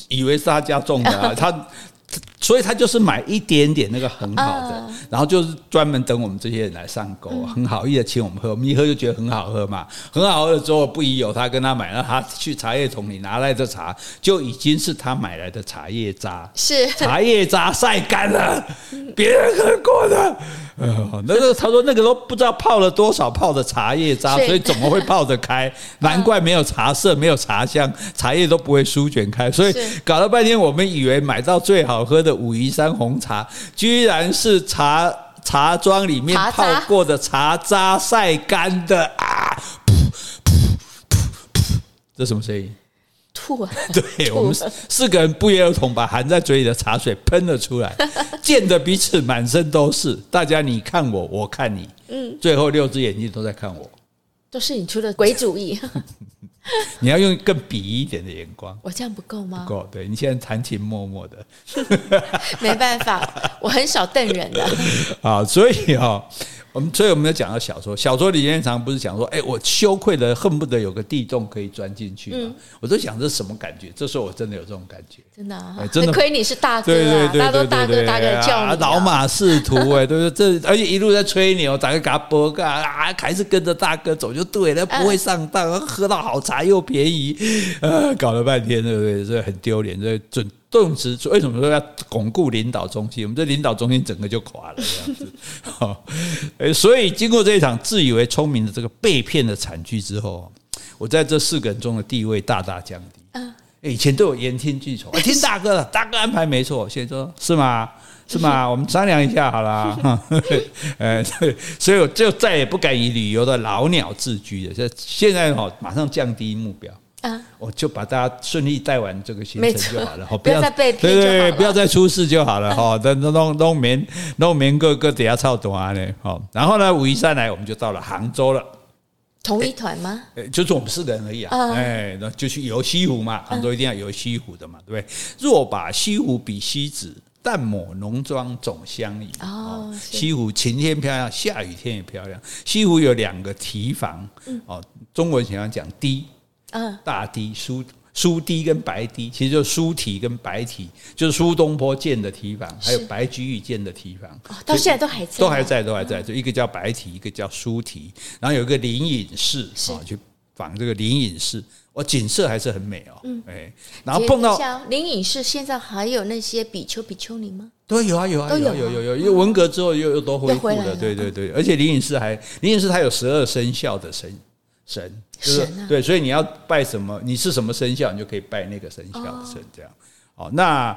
以为是他家种的啊，他。所以他就是买一点点那个很好的，然后就是专门等我们这些人来上钩，很好意的请我们喝，我们一喝就觉得很好喝嘛，很好喝了之后不疑有他，跟他买，那他去茶叶桶里拿来的茶就已经是他买来的茶叶渣，是。茶叶渣晒干了，别人喝过的。呃，那个他说那个都不知道泡了多少泡的茶叶渣，所以怎么会泡得开？难怪没有茶色，没有茶香，茶叶都不会舒卷开。所以搞了半天，我们以为买到最好喝的武夷山红茶，居然是茶茶庄里面泡过的茶渣晒干的啊！噗噗噗噗，这什么声音？吐啊！对，我们四个人不约而同把含在嘴里的茶水喷了出来，溅得彼此满身都是。大家你看我，我看你，嗯，最后六只眼睛都在看我，都是你出的鬼主意。你要用更鄙夷一点的眼光，我这样不够吗？不够，对，你现在含情脉脉的，没办法，我很少瞪人的。啊，所以啊。我们所以我们有讲到小说，小说里面常常不是讲说，哎，我羞愧的恨不得有个地洞可以钻进去。嗯，我都想这是什么感觉？这时候我真的有这种感觉，真的，真的亏你是大哥啊，大家都大哥大哥叫你，老马识途哎，对不对？这而且一路在吹牛，打个嘎波嘎啊，还是跟着大哥走就对了，不会上当，喝到好茶又便宜，啊，搞了半天，对不对？这很丢脸，这准。动词为什么说要巩固领导中心？我们这领导中心整个就垮了这样子。好，所以经过这一场自以为聪明的这个被骗的惨剧之后，我在这四个人中的地位大大降低。嗯，以前都有言听计从，听大哥的，大哥安排没错。现在说是吗？是吗？我们商量一下好了。呃，所以我就再也不敢以旅游的老鸟自居了。现在哈，马上降低目标。啊！我就把大家顺利带完这个行程就好了，不要再被骗，对对，不要再出事就好了哈。等弄弄棉弄棉个个底下超多呢，好。然后呢，武夷山来，我们就到了杭州了。同一团吗？就是我们四个人而已啊。哎，那就去游西湖嘛。杭州一定要游西湖的嘛，对不对？若把西湖比西子，淡抹浓妆总相宜。哦，西湖晴天漂亮，下雨天也漂亮。西湖有两个堤防，哦，中国人喜欢讲堤。嗯，大堤、苏苏堤跟白堤，其实就是苏堤跟白堤，就是苏东坡建的堤防，还有白居易建的堤防，到现在都还在，都还在，都还在。就一个叫白堤，一个叫苏堤，然后有一个灵隐寺啊，去仿这个灵隐寺，哇，景色还是很美哦。嗯，哎，然后碰到灵隐寺，现在还有那些比丘、比丘尼吗？都有啊，有啊，有有有有，因为文革之后又又都恢复了，对对对，而且灵隐寺还灵隐寺它有十二生肖的神。神就是对，所以你要拜什么，你是什么生肖，你就可以拜那个生肖的神，这样。哦，那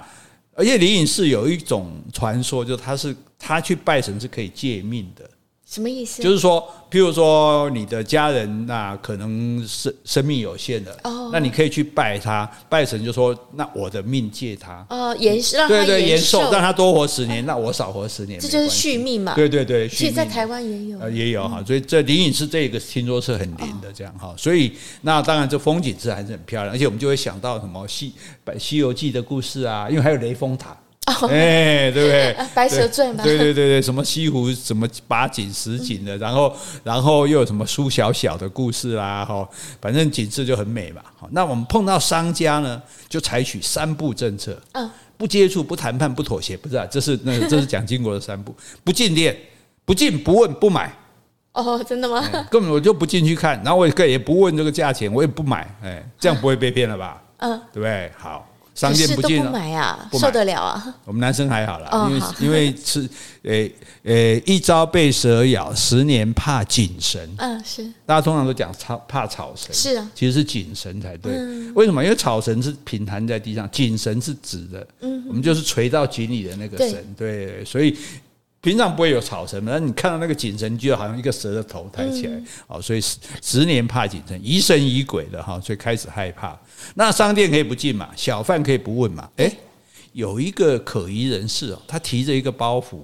而且灵隐寺有一种传说，就是他是他去拜神是可以借命的。什么意思？就是说，譬如说你的家人那可能生生命有限的，哦，那你可以去拜他，拜神就说，那我的命借他，哦，延寿，对对，延寿，让他多活十年，那我少活十年，这就是续命嘛。对对对，其实在台湾也有，也有哈，所以这灵隐寺这个听说是很灵的，这样哈，所以那当然这风景是还是很漂亮，而且我们就会想到什么西《西游记》的故事啊，因为还有雷峰塔。哎，对不对？白蛇传嘛，对对对对，什么西湖什么八景十景的，然后然后又有什么苏小小的故事啦，哈，反正景色就很美嘛。好，那我们碰到商家呢，就采取三步政策，嗯，不接触、不谈判、不妥协，不是啊？这是那这是蒋经国的三步：不进店、不进、不问、不买。哦，真的吗？根本我就不进去看，然后我也也不问这个价钱，我也不买，哎，这样不会被骗了吧？嗯，对不对？好。商店不进，不买啊，受得了啊？我们男生还好啦，因为因为吃，诶诶，一朝被蛇咬，十年怕井绳。嗯，是。大家通常都讲草怕草绳，是啊，其实是井绳才对。为什么？因为草绳是平摊在地上，井绳是直的。嗯，我们就是垂到井里的那个绳。对，所以。平常不会有草绳，那你看到那个井绳，就好像一个蛇的头抬起来，哦，所以十年怕井绳，疑神疑鬼的哈，所以开始害怕。那商店可以不进嘛，小贩可以不问嘛？诶，有一个可疑人士哦，他提着一个包袱，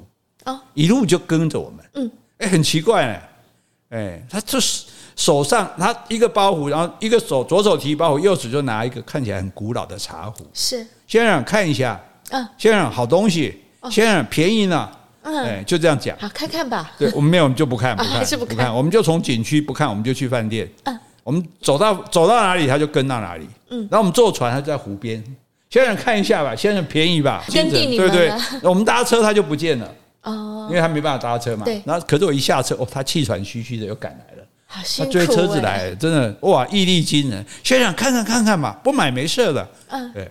哦，一路就跟着我们，嗯，诶，很奇怪呢，诶，他就是手上他一个包袱，然后一个手左手提包袱，右手就拿一个看起来很古老的茶壶，是。先生看一下，嗯，先生好东西，先生便宜呢。哎，就这样讲。好，看看吧。对，我们没有，我们就不看，不看，还是不看。我们就从景区不看，我们就去饭店。嗯，我们走到走到哪里，他就跟到哪里。嗯，然后我们坐船，他就在湖边。先生看一下吧，先生便宜吧，跟定你们了。对对，我们搭车他就不见了。哦，因为他没办法搭车嘛。对。然后，可是我一下车，哦，他气喘吁吁的又赶来了。他追车子来了，真的哇，毅力惊人。先生看看看看吧，不买没事的。嗯，对。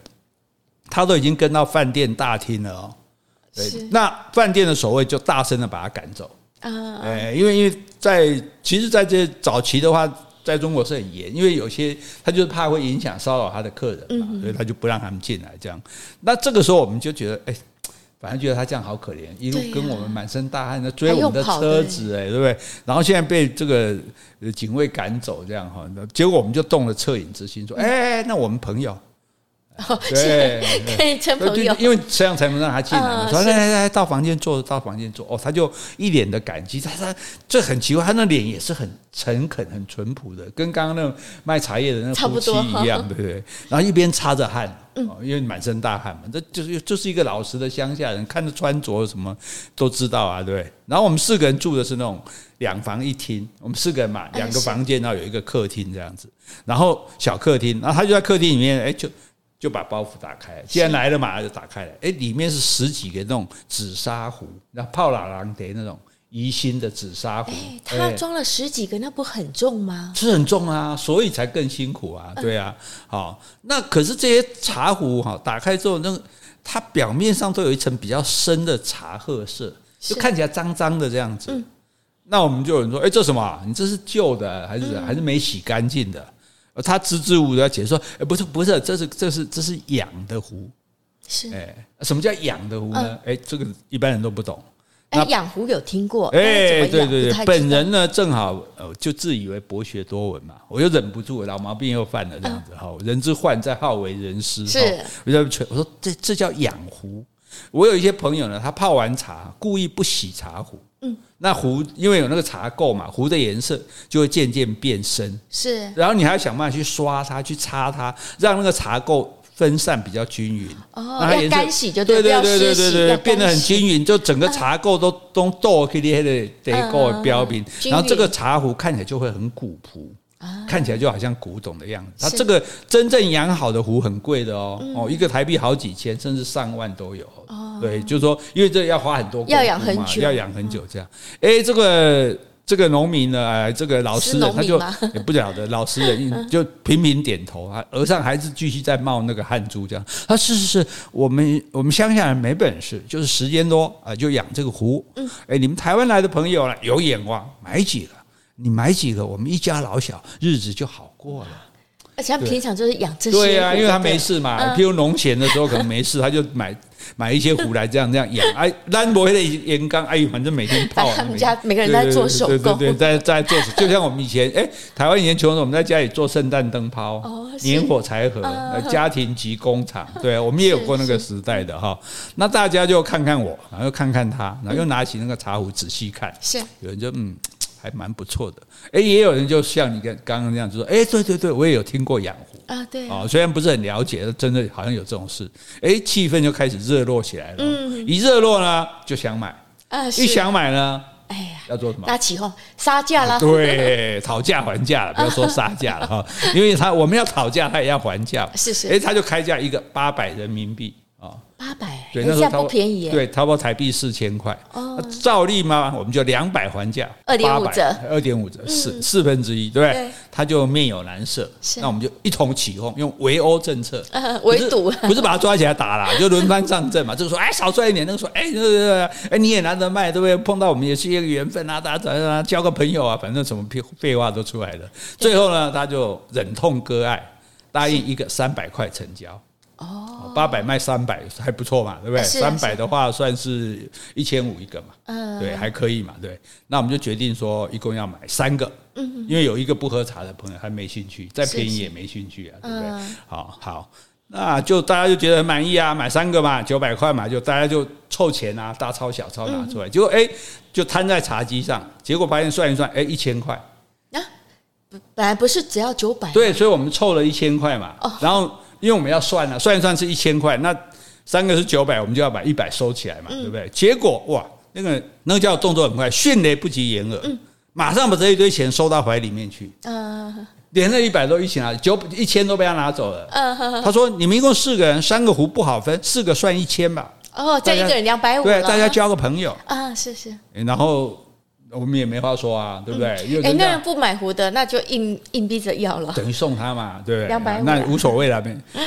他都已经跟到饭店大厅了哦。对，那饭店的守卫就大声的把他赶走啊！哎，因为因为在其实，在这早期的话，在中国是很严，因为有些他就是怕会影响骚扰他的客人嘛，所以他就不让他们进来。这样，那这个时候我们就觉得，哎，反正觉得他这样好可怜，一路跟我们满身大汗的追我们的车子，哎，对不对？然后现在被这个警卫赶走，这样哈，结果我们就动了恻隐之心，说，哎，那我们朋友。对，可以称朋友，因为这样才能让他进来嘛。说来来来，到房间坐，到房间坐。哦，他就一脸的感激。他他这很奇怪，他那脸也是很诚恳、很淳朴的，跟刚刚那种卖茶叶的那夫妻一样，对不对？然后一边擦着汗，嗯，因为满身大汗嘛。这就是就是一个老实的乡下人，看着穿着什么都知道啊，对不对？然后我们四个人住的是那种两房一厅，我们四个人嘛，两个房间，然后有一个客厅这样子，然后小客厅，然后他就在客厅里面，哎，就。就把包袱打开，既然来了嘛，就打开了。哎，里面是十几个那种紫砂壶，那泡老狼的那种宜兴的紫砂壶。它装了十几个，那不很重吗？是很重啊，所以才更辛苦啊。对啊，好，那可是这些茶壶哈，打开之后，那个它表面上都有一层比较深的茶褐色，就看起来脏脏的这样子。那我们就有人说，哎，这什么？你这是旧的，还是还是没洗干净的？他支支吾吾的解释说：“哎，不是，不是，这是，这是，这是养的壶。是，哎，什么叫养的壶呢？哎，这个一般人都不懂。哎，养壶有听过？哎，对对对，本人呢正好呃，就自以为博学多闻嘛，我又忍不住，老毛病又犯了，这样子哈，人之患在好为人师。是，我就我说这这叫养壶。我有一些朋友呢，他泡完茶故意不洗茶壶。”嗯，那壶因为有那个茶垢嘛，壶的颜色就会渐渐变深。是，然后你还要想办法去刷它，去擦它，让那个茶垢分散比较均匀。哦，要干洗就对对对对对对，变得很均匀，就整个茶垢都都倒开的得够标明，然后这个茶壶看起来就会很古朴。看起来就好像古董的样子。它这个真正养好的壶很贵的哦，哦，一个台币好几千，甚至上万都有。对，就是说，因为这要花很多，要养很久，要养很久这样。哎，这个这个农民呢，哎，这个老实人他就也不晓得，老实人就频频点头啊，额上还是继续在冒那个汗珠这样。他是是是，我们我们乡下人没本事，就是时间多啊，就养这个壶。哎，你们台湾来的朋友了，有眼光，买几个。你买几个，我们一家老小日子就好过了。而且他平常就是养这些。对呀，因为他没事嘛，譬如农闲的时候可能没事，他就买 买一些壶来这样这样养。哎，兰博的盐缸，哎，反正每天泡。他们家每个人在做手工，对对对，在在做，就像我们以前，哎，台湾以前穷的时候，我们在家里做圣诞灯泡、年火柴盒、家庭级工厂，对，我们也有过那个时代的哈。那大家就看看我，然后又看看他，然后又拿起那个茶壶仔细看，是有人就嗯。还蛮不错的，哎，也有人就像你跟刚刚那样子说，哎，对对对，我也有听过养狐啊，对。啊，虽然不是很了解，真的好像有这种事，哎，气氛就开始热络起来了，嗯，一热络呢就想买，啊，一想买呢，哎呀，要做什么？大起哄杀价了，对，讨价还价了，不要说杀价了哈，因为他我们要讨价，他也要还价，是是，哎，他就开价一个八百人民币。八百，对，那时候不便宜，对，淘宝台币四千块。哦，照例嘛，我们就两百还价，二点五折，二点五折，四四分之一，对，他就面有难色。那我们就一同起哄，用围殴政策，围堵，不是把他抓起来打啦，就轮番上阵嘛。这个说，哎，少赚一点，那个说，哎，哎，你也难得卖，对不对？碰到我们也是一个缘分啊，大家怎样交个朋友啊，反正什么屁废话都出来了。最后呢，他就忍痛割爱，答应一个三百块成交。哦，八百卖三百还不错嘛，对不对？三百的话算是一千五一个嘛，嗯，对，还可以嘛，对。那我们就决定说，一共要买三个，嗯，因为有一个不喝茶的朋友他没兴趣，再便宜也没兴趣啊，对不对？好好，那就大家就觉得很满意啊，买三个嘛，九百块嘛，就大家就凑钱啊，大钞小钞拿出来，结果哎，就摊在茶几上，结果发现算一算，哎，一千块啊，本来不是只要九百，对，所以我们凑了一千块嘛，哦然后。因为我们要算了，算一算是一千块，那三个是九百，我们就要把一百收起来嘛，对不对？结果哇，那个那个叫动作很快，迅雷不及掩耳，马上把这一堆钱收到怀里面去，嗯连那一百都一起拿，九一千都被他拿走了。嗯他说：“你们一共四个人，三个壶不好分，四个算一千吧。”哦，这一个人两百五，对，大家交个朋友啊，是是。然后。我们也没话说啊，对不对？哎，那人不买壶的，那就硬硬逼着要了，等于送他嘛，对不对？两百五，那无所谓了，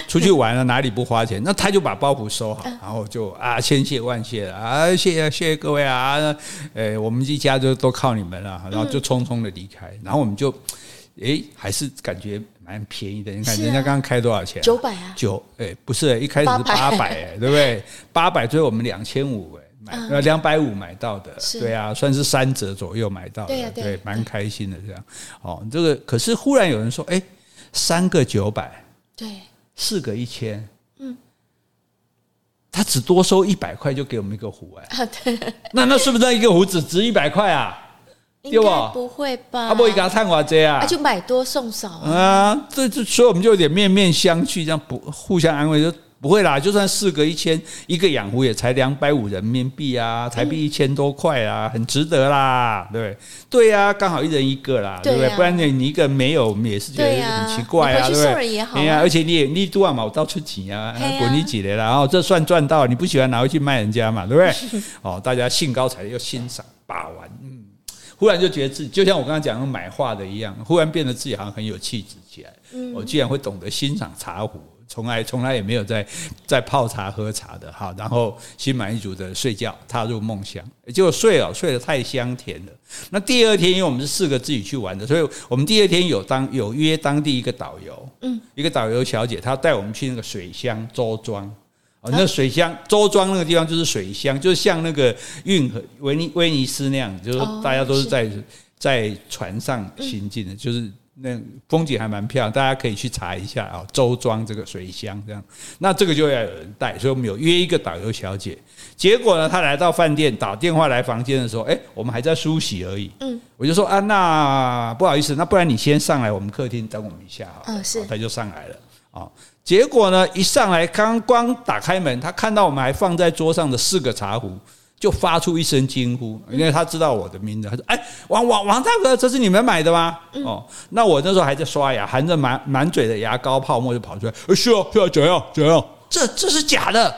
出去玩了哪里不花钱？那他就把包袱收好，然后就啊，千谢万谢了啊，谢谢谢谢各位啊，哎，我们一家就都靠你们了，然后就匆匆的离开，然后我们就哎，还是感觉蛮便宜的。你看人家刚刚开多少钱？九百啊，九哎，不是，一开始是八百，哎，对不对？八百最后我们两千五，哎。呃，两百五买到的，对啊，算是三折左右买到的，对，蛮开心的这样。哦，这个可是忽然有人说，哎，三个九百，对，四个一千，嗯他只多收一百块就给我们一个壶哎，啊对，那那是不是那一个壶只值一百块啊？应该不会吧？他不会给他探我这啊？就买多送少啊？啊，这这所以我们就有点面面相觑，这样不互相安慰就。不会啦，就算四个一千，一个养壶也才两百五人民币啊，台币一千多块啊，很值得啦，对不对？对呀，刚好一人一个啦，对不对？不然你你一个没有，也是觉得很奇怪啊，对不对？哎呀，而且你也你多嘛，我到出钱啊，滚你几年了，然后这算赚到，你不喜欢拿回去卖人家嘛，对不对？哦，大家兴高采烈又欣赏把玩，嗯，忽然就觉得自己就像我刚刚讲的买画的一样，忽然变得自己好像很有气质起来，我居然会懂得欣赏茶壶。从来从来也没有在在泡茶喝茶的哈，然后心满意足的睡觉，踏入梦乡，结果睡了睡得太香甜了。那第二天，因为我们是四个自己去玩的，所以我们第二天有当有约当地一个导游，嗯，一个导游小姐，她带我们去那个水乡周庄，哦，那水乡周庄那个地方就是水乡，就是像那个运河威尼威尼斯那样，就是大家都是在在船上行进的，就是。那风景还蛮漂亮，大家可以去查一下啊。周庄这个水乡这样，那这个就要有人带，所以我们有约一个导游小姐。结果呢，她来到饭店打电话来房间的时候，哎，我们还在梳洗而已。嗯，我就说啊，那不好意思，那不然你先上来我们客厅等我们一下哈。嗯，是。她就上来了啊。结果呢，一上来刚刚打开门，她看到我们还放在桌上的四个茶壶。就发出一声惊呼，因为他知道我的名字。他说：“哎，王王王大哥，这是你们买的吗？”哦，那我那时候还在刷牙，含着满满嘴的牙膏泡沫就跑出来。哎，是哦，是哦，怎样怎样？这这是假的，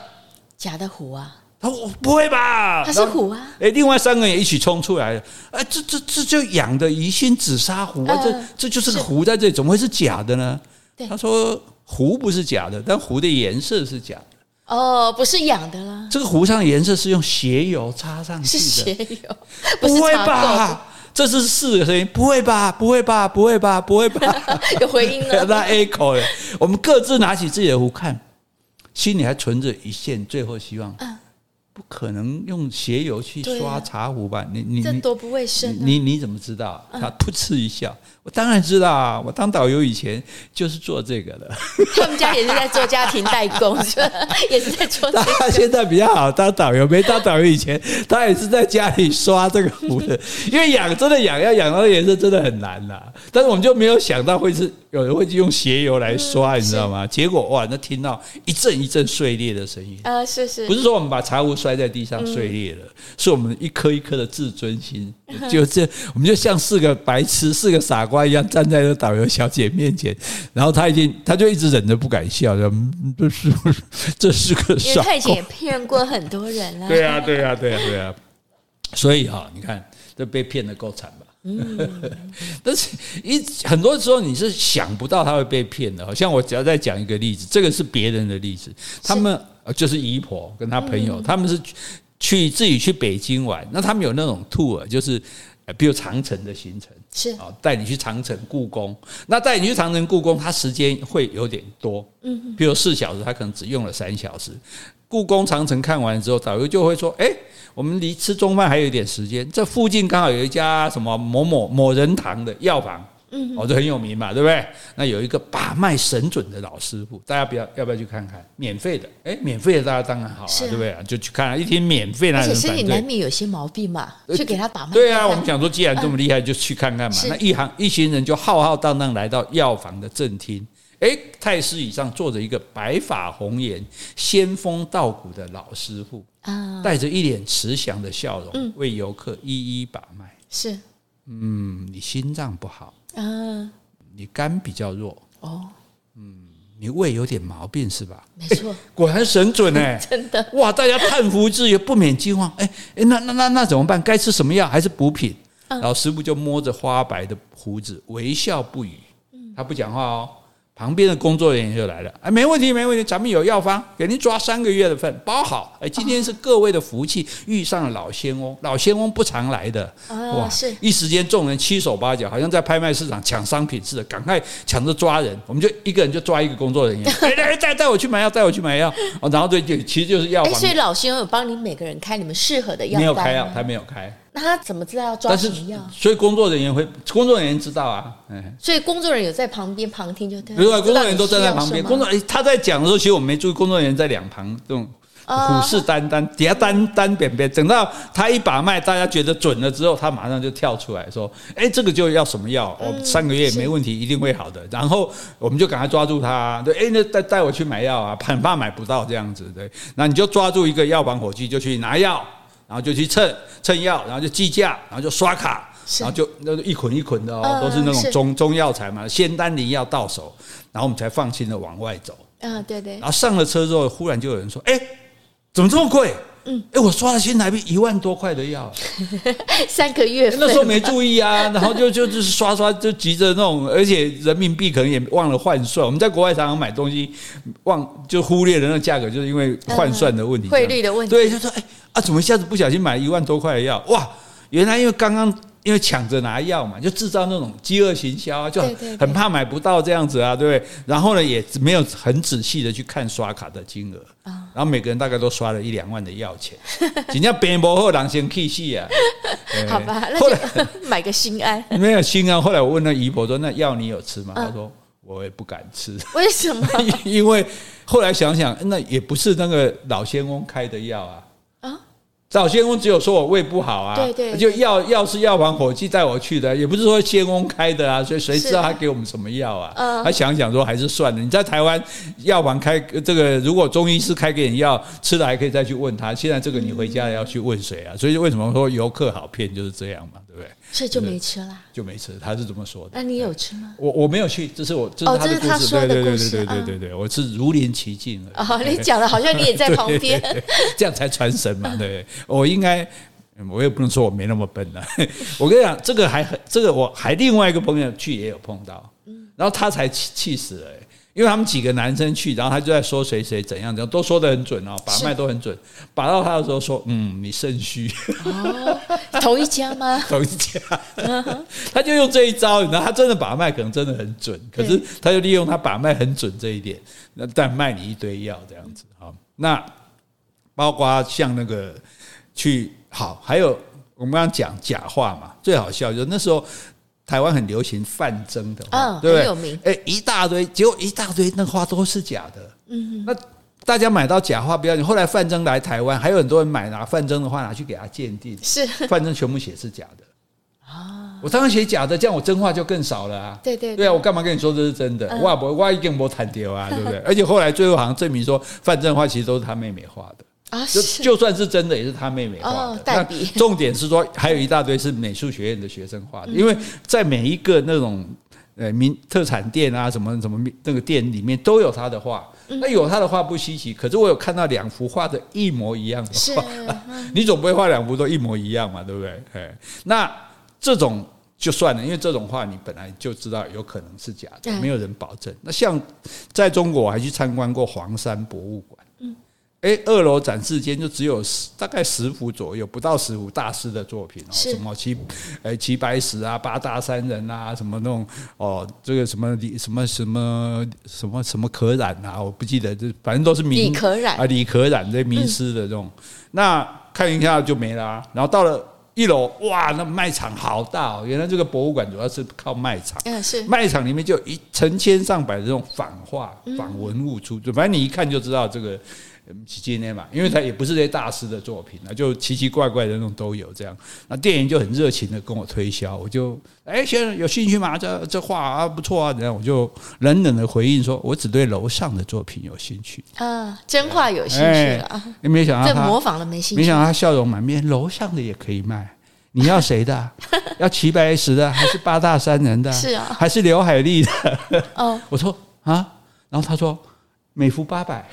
假的壶啊！他说：“不会吧？他是壶啊！”哎，另外三个人也一起冲出来了。哎，这这这就养的疑心紫砂壶啊！这这就是个壶在这里，怎么会是假的呢？他说：“壶不是假的，但壶的颜色是假的。”哦，不是养的啦。这个壶上的颜色是用鞋油擦上去的。是鞋油，不会吧？这是四个声音，不会吧？不会吧？不会吧？不会吧？有回音了。那 echo 了。我们各自拿起自己的壶看，心里还存着一线最后希望。嗯不可能用鞋油去刷茶壶吧？你你这多不卫生！你你怎么知道？他噗嗤一笑，我当然知道啊！我当导游以前就是做这个的。他们家也是在做家庭代工，是吧？也是在做。他现在比较好当导游，没当导游以前，他也是在家里刷这个壶的。因为养真的养要养到颜色真的很难呐。但是我们就没有想到会是有人会去用鞋油来刷，你知道吗？结果哇，那听到一阵一阵碎裂的声音啊！是是，不是说我们把茶壶摔。摔在地上碎裂了，是我们一颗一颗的自尊心，就这，我们就像四个白痴、四个傻瓜一样站在那导游小姐面前，然后他已经，他就一直忍着不敢笑，这是 这是个傻瓜。他以前也骗过很多人了。对啊，对啊，对啊，对啊。所以哈，你看，这被骗的够惨吧？嗯。但是一很多时候你是想不到他会被骗的，好像我只要再讲一个例子，这个是别人的例子，他们。就是姨婆跟她朋友，他们是去自己去北京玩，那他们有那种 tour，就是比如长城的行程，是啊，带你去长城、故宫。那带你去长城、故宫，它时间会有点多，嗯，比如四小时，他可能只用了三小时。故宫、长城看完之后，导游就会说：“哎，我们离吃中饭还有一点时间，这附近刚好有一家什么某某某人堂的药房。”嗯，哦，这很有名嘛，对不对？那有一个把脉神准的老师傅，大家不要要不要去看看？免费的，哎，免费的大家当然好啊，对不对？就去看，一听免费，那而且身体难免有些毛病嘛，去给他把脉。对啊，我们想说，既然这么厉害，就去看看嘛。那一行一行人就浩浩荡荡来到药房的正厅，哎，太师椅上坐着一个白发红颜、仙风道骨的老师傅啊，带着一脸慈祥的笑容，为游客一一把脉。是，嗯，你心脏不好。啊，你肝比较弱哦，嗯，你胃有点毛病是吧？没错，果然神准哎，真的哇！大家叹服之余不免惊慌，哎哎，那那那那怎么办？该吃什么药还是补品？然后师傅就摸着花白的胡子，微笑不语，他不讲话哦。旁边的工作人员就来了，哎，没问题，没问题，咱们有药方，给您抓三个月的份，包好。哎，今天是各位的福气，遇上了老仙翁，老仙翁不常来的，哇，是一时间众人七手八脚，好像在拍卖市场抢商品似的，赶快抢着抓人。我们就一个人就抓一个工作人员，来来带带我去买药，带我去买药。哦，然后对，就其实就是药方。所以老仙翁有帮你每个人开你们适合的药，没有开药，他没有开。那他怎么知道要抓什么药？所以工作人员会，工作人员知道啊。嗯所以工作人员有在旁边旁听就对。对啊，工作人员都站在旁边。工作他在讲的时候，其实我们没注意，工作人员在两旁这种虎视眈眈，底下单单扁扁，等到他一把脉，大家觉得准了之后，他马上就跳出来说：“哎，这个就要什么药？我三个月没问题，一定会好的。”然后我们就赶快抓住他，对，哎，那带带我去买药啊，很怕买不到这样子，对，那你就抓住一个药房伙计，就去拿药，然后就去称称药，然后就计价，然后就刷卡，然后就那一捆一捆的哦，都是那种中中药材嘛，仙丹灵药到手，然后我们才放心的往外走。嗯，对对。然后上了车之后，忽然就有人说：“哎，怎么这么贵？嗯，哎，我刷了新台币一万多块的药，三个月。那时候没注意啊，然后就就就是刷刷就急着那种，而且人民币可能也忘了换算。我们在国外常常买东西，忘就忽略了那价格，就是因为换算的问题，汇率的问题。对，就说哎啊，怎么一下子不小心买一万多块的药？哇，原来因为刚刚。”因为抢着拿药嘛，就制造那种饥饿行销啊，就很怕买不到这样子啊，对不对？然后呢，也没有很仔细的去看刷卡的金额啊。然后每个人大概都刷了一两万的药钱，人家边博后狼先气死啊。好吧，后来 买个心安，没有心安。后来我问那姨婆说：“那药你有吃吗？”她说：“我也不敢吃。”为什么？因为后来想想，那也不是那个老仙翁开的药啊。老仙翁只有说我胃不好啊，对对，就药药是药房伙计带我去的，也不是说仙翁开的啊，所以谁知道他给我们什么药啊？他想想说还是算了。你在台湾药房开这个，如果中医师开给你药吃了，还可以再去问他。现在这个你回家要去问谁啊？所以为什么说游客好骗就是这样嘛，对不对？所以就没吃啦，就没吃。他是这么说的。那你有吃吗？我我没有去，这是我，这是他的故事。对对对对对对对，我是如临其境哦。你讲的好像你也在 旁边，这样才传神嘛。对，我应该，我也不能说我没那么笨啊。我跟你讲，这个还很，这个我还另外一个朋友去也有碰到，然后他才气气死了。因为他们几个男生去，然后他就在说谁谁怎样怎样，都说的很准哦，把脉都很准，把到他的时候说，嗯，你肾虚。哦，同一家吗？同一家，他就用这一招，你知道，他真的把脉可能真的很准，可是他就利用他把脉很准这一点，那但卖你一堆药这样子啊，那。包括像那个去好，还有我们刚刚讲假话嘛，最好笑就是那时候台湾很流行范增的哦，对不对？哎，一大堆，结果一大堆那画都是假的。嗯，那大家买到假画不要紧。后来范增来台湾，还有很多人买拿范增的话拿去给他鉴定，是范增全部写是假的啊。我当然写假的，这样我真话就更少了啊。对对对啊，我干嘛跟你说这是真的？我我我一定没谈丢啊，对不对？而且后来最后好像证明说范增的话其实都是他妹妹画的。啊，就就算是真的，也是他妹妹画的。但重点是说，还有一大堆是美术学院的学生画的。因为在每一个那种呃名特产店啊，什么什么那个店里面都有他的画。那有他的画不稀奇，可是我有看到两幅画的一模一样的画。你总不会画两幅都一模一样嘛，对不对？哎，那这种就算了，因为这种画你本来就知道有可能是假的，没有人保证。那像在中国，我还去参观过黄山博物馆。哎，二楼展示间就只有十，大概十幅左右，不到十幅大师的作品哦，什么齐，哎齐白石啊，八大山人啊，什么那种哦，这个什么李什么什么什么什么可染啊，我不记得，这反正都是名李可染啊，李可染这名师的这种，嗯、那看一下就没了，啊。然后到了一楼，哇，那卖场好大哦，原来这个博物馆主要是靠卖场，嗯，是卖场里面就有一成千上百的这种仿画、仿文物出，就反正你一看就知道这个。奇迹呢嘛，因为他也不是这些大师的作品啊，就奇奇怪怪的那种都有这样。那店员就很热情的跟我推销，我就哎，先生有兴趣吗？这这画啊不错啊，然后我就冷冷的回应说，我只对楼上的作品有兴趣啊，真画有兴趣了。你没想到这模仿了没兴趣，没想到他笑容满面，楼上的也可以卖。你要谁的？要齐白石的，还是八大山人的？是啊，还是刘海利的？哦，我说啊，然后他说每幅八百。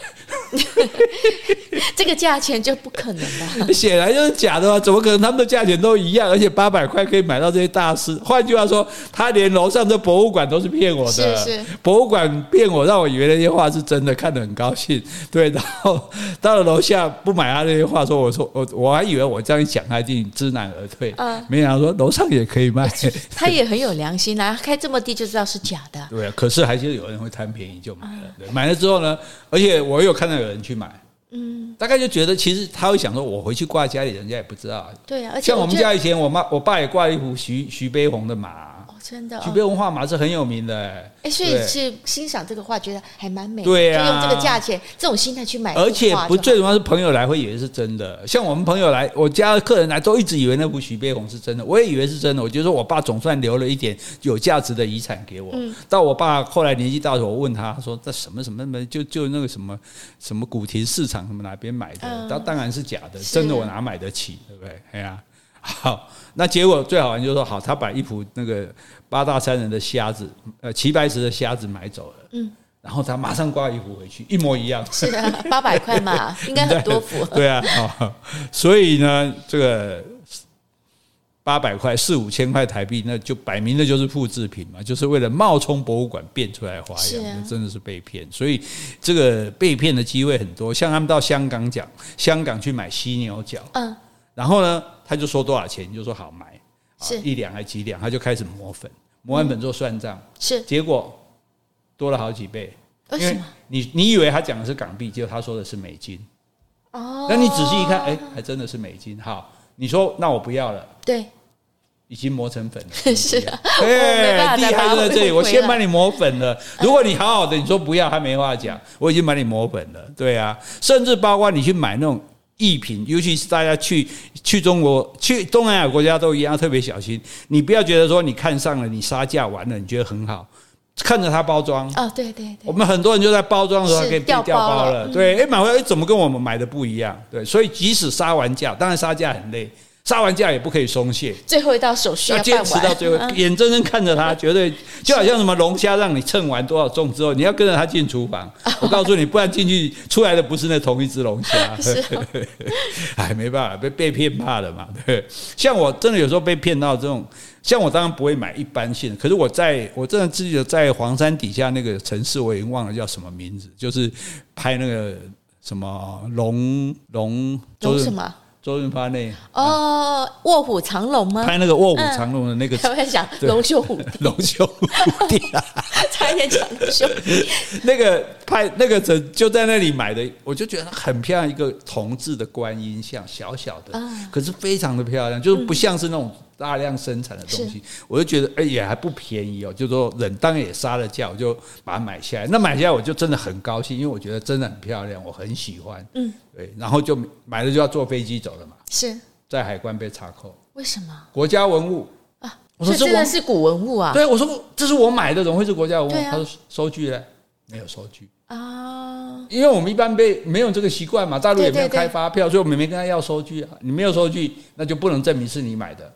这个价钱就不可能了，显然就是假的嘛？怎么可能他们的价钱都一样？而且八百块可以买到这些大师？换句话说，他连楼上的博物馆都是骗我的。是是，博物馆骗我，让我以为那些画是真的，看得很高兴。对，然后 到了楼下不买他那些画，说我说我我还以为我这样一讲，他一定知难而退。嗯，没想到说楼上也可以卖。他也很有良心啊，开这么低就知道是假的。对啊，可是还是有人会贪便宜就买了。对，买了之后呢，而且我有看到有人去买。嗯，大概就觉得其实他会想说，我回去挂家里，人家也不知道。对啊，而且像我们家以前，我妈我爸也挂了一幅徐徐悲鸿的马，真的，徐悲鸿画马是很有名的，哎，哎，所以是欣赏这个画，觉得还蛮美，对啊，就用这个价钱、这种心态去买，而且不最重要是朋友来会以为是真的，像我们朋友来，我家的客人来都一直以为那幅徐悲鸿是真的，我也以为是真的，我就说我爸总算留了一点有价值的遗产给我。嗯，到我爸后来年纪大的时候，我问他说这什么什么什么，就就那个什么什么古亭市场什么哪边买的？他、嗯、当然是假的，真的我哪买得起，对不对？哎呀。好，那结果最好玩就是说，好，他把一幅那个八大山人的虾子，呃，齐白石的虾子买走了，嗯，然后他马上挂一幅回去，一模一样，是啊，八百块嘛，应该很多幅，对啊，所以呢，这个八百块四五千块台币，那就摆明了就是复制品嘛，就是为了冒充博物馆变出来的花样，啊、真的是被骗，所以这个被骗的机会很多，像他们到香港讲，香港去买犀牛角，嗯。然后呢，他就说多少钱，你就说好买，是一两还几两，他就开始磨粉，磨完粉之后算账，是结果多了好几倍。为什么？你你以为他讲的是港币，结果他说的是美金。哦，那你仔细一看，哎，还真的是美金。好，你说那我不要了。对，已经磨成粉了。是啊，哎，厉害就在这里，我先把你磨粉了。如果你好好的，你说不要，他没话讲。我已经把你磨粉了。对啊，甚至包括你去买那种。艺品，尤其是大家去去中国、去东南亚国家都一样，特别小心。你不要觉得说你看上了，你杀价完了，你觉得很好，看着它包装。哦，对对对。我们很多人就在包装的时候给掉包了，对，哎，买回来怎么跟我们买的不一样？对，所以即使杀完价，当然杀价很累。杀完价也不可以松懈，最后一道手续要坚持到最后，眼睁睁看着他，绝对就好像什么龙虾让你称完多少重之后，你要跟着他进厨房。我告诉你，不然进去出来的不是那同一只龙虾。是，哎，没办法，被被骗怕了嘛。对，像我真的有时候被骗到这种，像我当然不会买一般性的，可是我在我真的自己在黄山底下那个城市，我已经忘了叫什么名字，就是拍那个什么龙龙龙什么。周润发那哦，卧虎藏龙吗？拍那个卧虎藏龙的那个，我在想龙兄虎弟，龙兄虎弟啊，差一点讲龙兄弟。那个拍那个就就在那里买的，我就觉得很漂亮，一个铜制的观音像，小小的，可是非常的漂亮，就是不像是那种。大量生产的东西，我就觉得哎也还不便宜哦，就说忍当然也杀了价，我就把它买下来。那买下来我就真的很高兴，因为我觉得真的很漂亮，我很喜欢。嗯，对，然后就买了就要坐飞机走了嘛。是，在海关被查扣。为什么？国家文物啊！我说这真的是古文物啊！对，我说这是我买的，怎么会是国家文物？他说收据呢？没有收据啊，因为我们一般被没有这个习惯嘛，大陆也没有开发票，所以我们没跟他要收据啊。你没有收据，那就不能证明是你买的。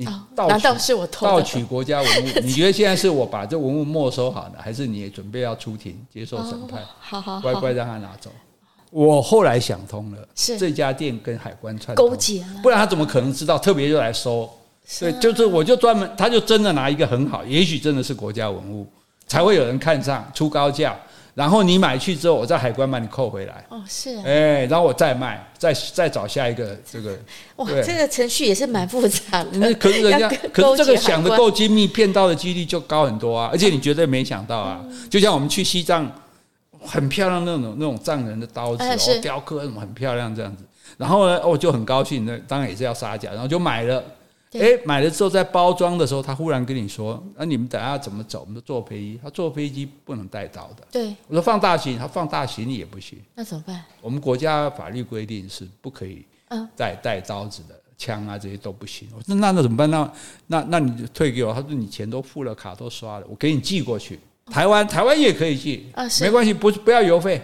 你盗取，难道是我盗取国家文物？你觉得现在是我把这文物没收好了，还是你也准备要出庭接受审判？好好，乖乖让他拿走。我后来想通了，是这家店跟海关串勾结了，不然他怎么可能知道？特别就来收，对，就是我就专门，他就真的拿一个很好，也许真的是国家文物，才会有人看上，出高价。然后你买去之后，我在海关把你扣回来。哦，是。哎，然后我再卖，再再找下一个 这个。哇，这个程序也是蛮复杂的。那可是人家，可是这个想的够精密，骗到的几率就高很多啊！而且你绝对没想到啊，就像我们去西藏，很漂亮那种那种藏人的刀子哦，雕刻什么很漂亮这样子。然后呢，我就很高兴，那当然也是要杀价，然后就买了。哎，买了之后在包装的时候，他忽然跟你说：“那、啊、你们等下怎么走？我们坐飞机，他坐飞机不能带刀的。”对，我说放大行李，他放大行李也不行。那怎么办？我们国家法律规定是不可以带带刀子的，枪啊这些都不行。我说那那怎么办？那那那你就退给我。他说你钱都付了，卡都刷了，我给你寄过去。台湾台湾也可以寄啊，没关系，不不要邮费。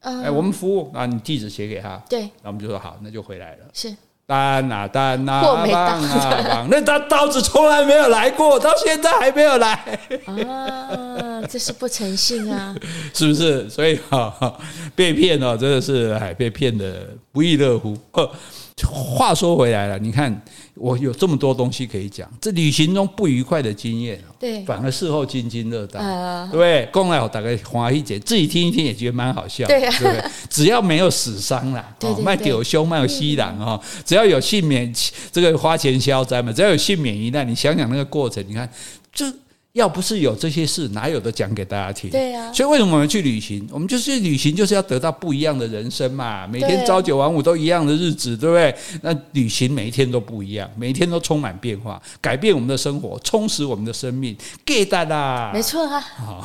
哎，我们服务，那你地址写给他。对，然后我们就说好，那就回来了。是。单啊单啊，棒啊棒！那他刀子从来没有来过，到现在还没有来。啊，这是不诚信啊！是不是？所以哈、哦，被骗哦，真的是哎被骗的不亦乐乎。话说回来了，你看我有这么多东西可以讲，这旅行中不愉快的经验，对，反而事后津津乐道，对不对？过来我大概华一姐，自己听一听也觉得蛮好笑，对不对？只要没有死伤啦，哦，卖丢胸，卖有西郎哦，只要有幸免这个花钱消灾嘛，只要有幸免一难，你想想那个过程，你看，就要不是有这些事，哪有的讲给大家听？对啊。所以为什么我们去旅行？我们就是去旅行，就是要得到不一样的人生嘛。每天朝九晚五都一样的日子，对不对？那旅行每一天都不一样，每一天都充满变化，改变我们的生活，充实我们的生命。get 啦，没错啊。好，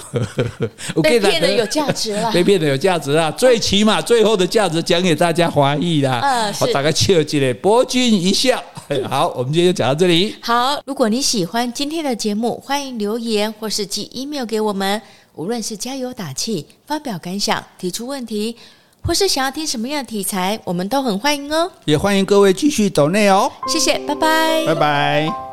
被骗的有价值了，被骗的有价值啊。最起码最后的价值讲给大家华裔啦。嗯，我大概切了几嘞，博君一笑。好，我们今天就讲到这里。好，如果你喜欢今天的节目，欢迎留言或是寄 email 给我们。无论是加油打气、发表感想、提出问题，或是想要听什么样的题材，我们都很欢迎哦。也欢迎各位继续走内哦。谢谢，拜拜，拜拜。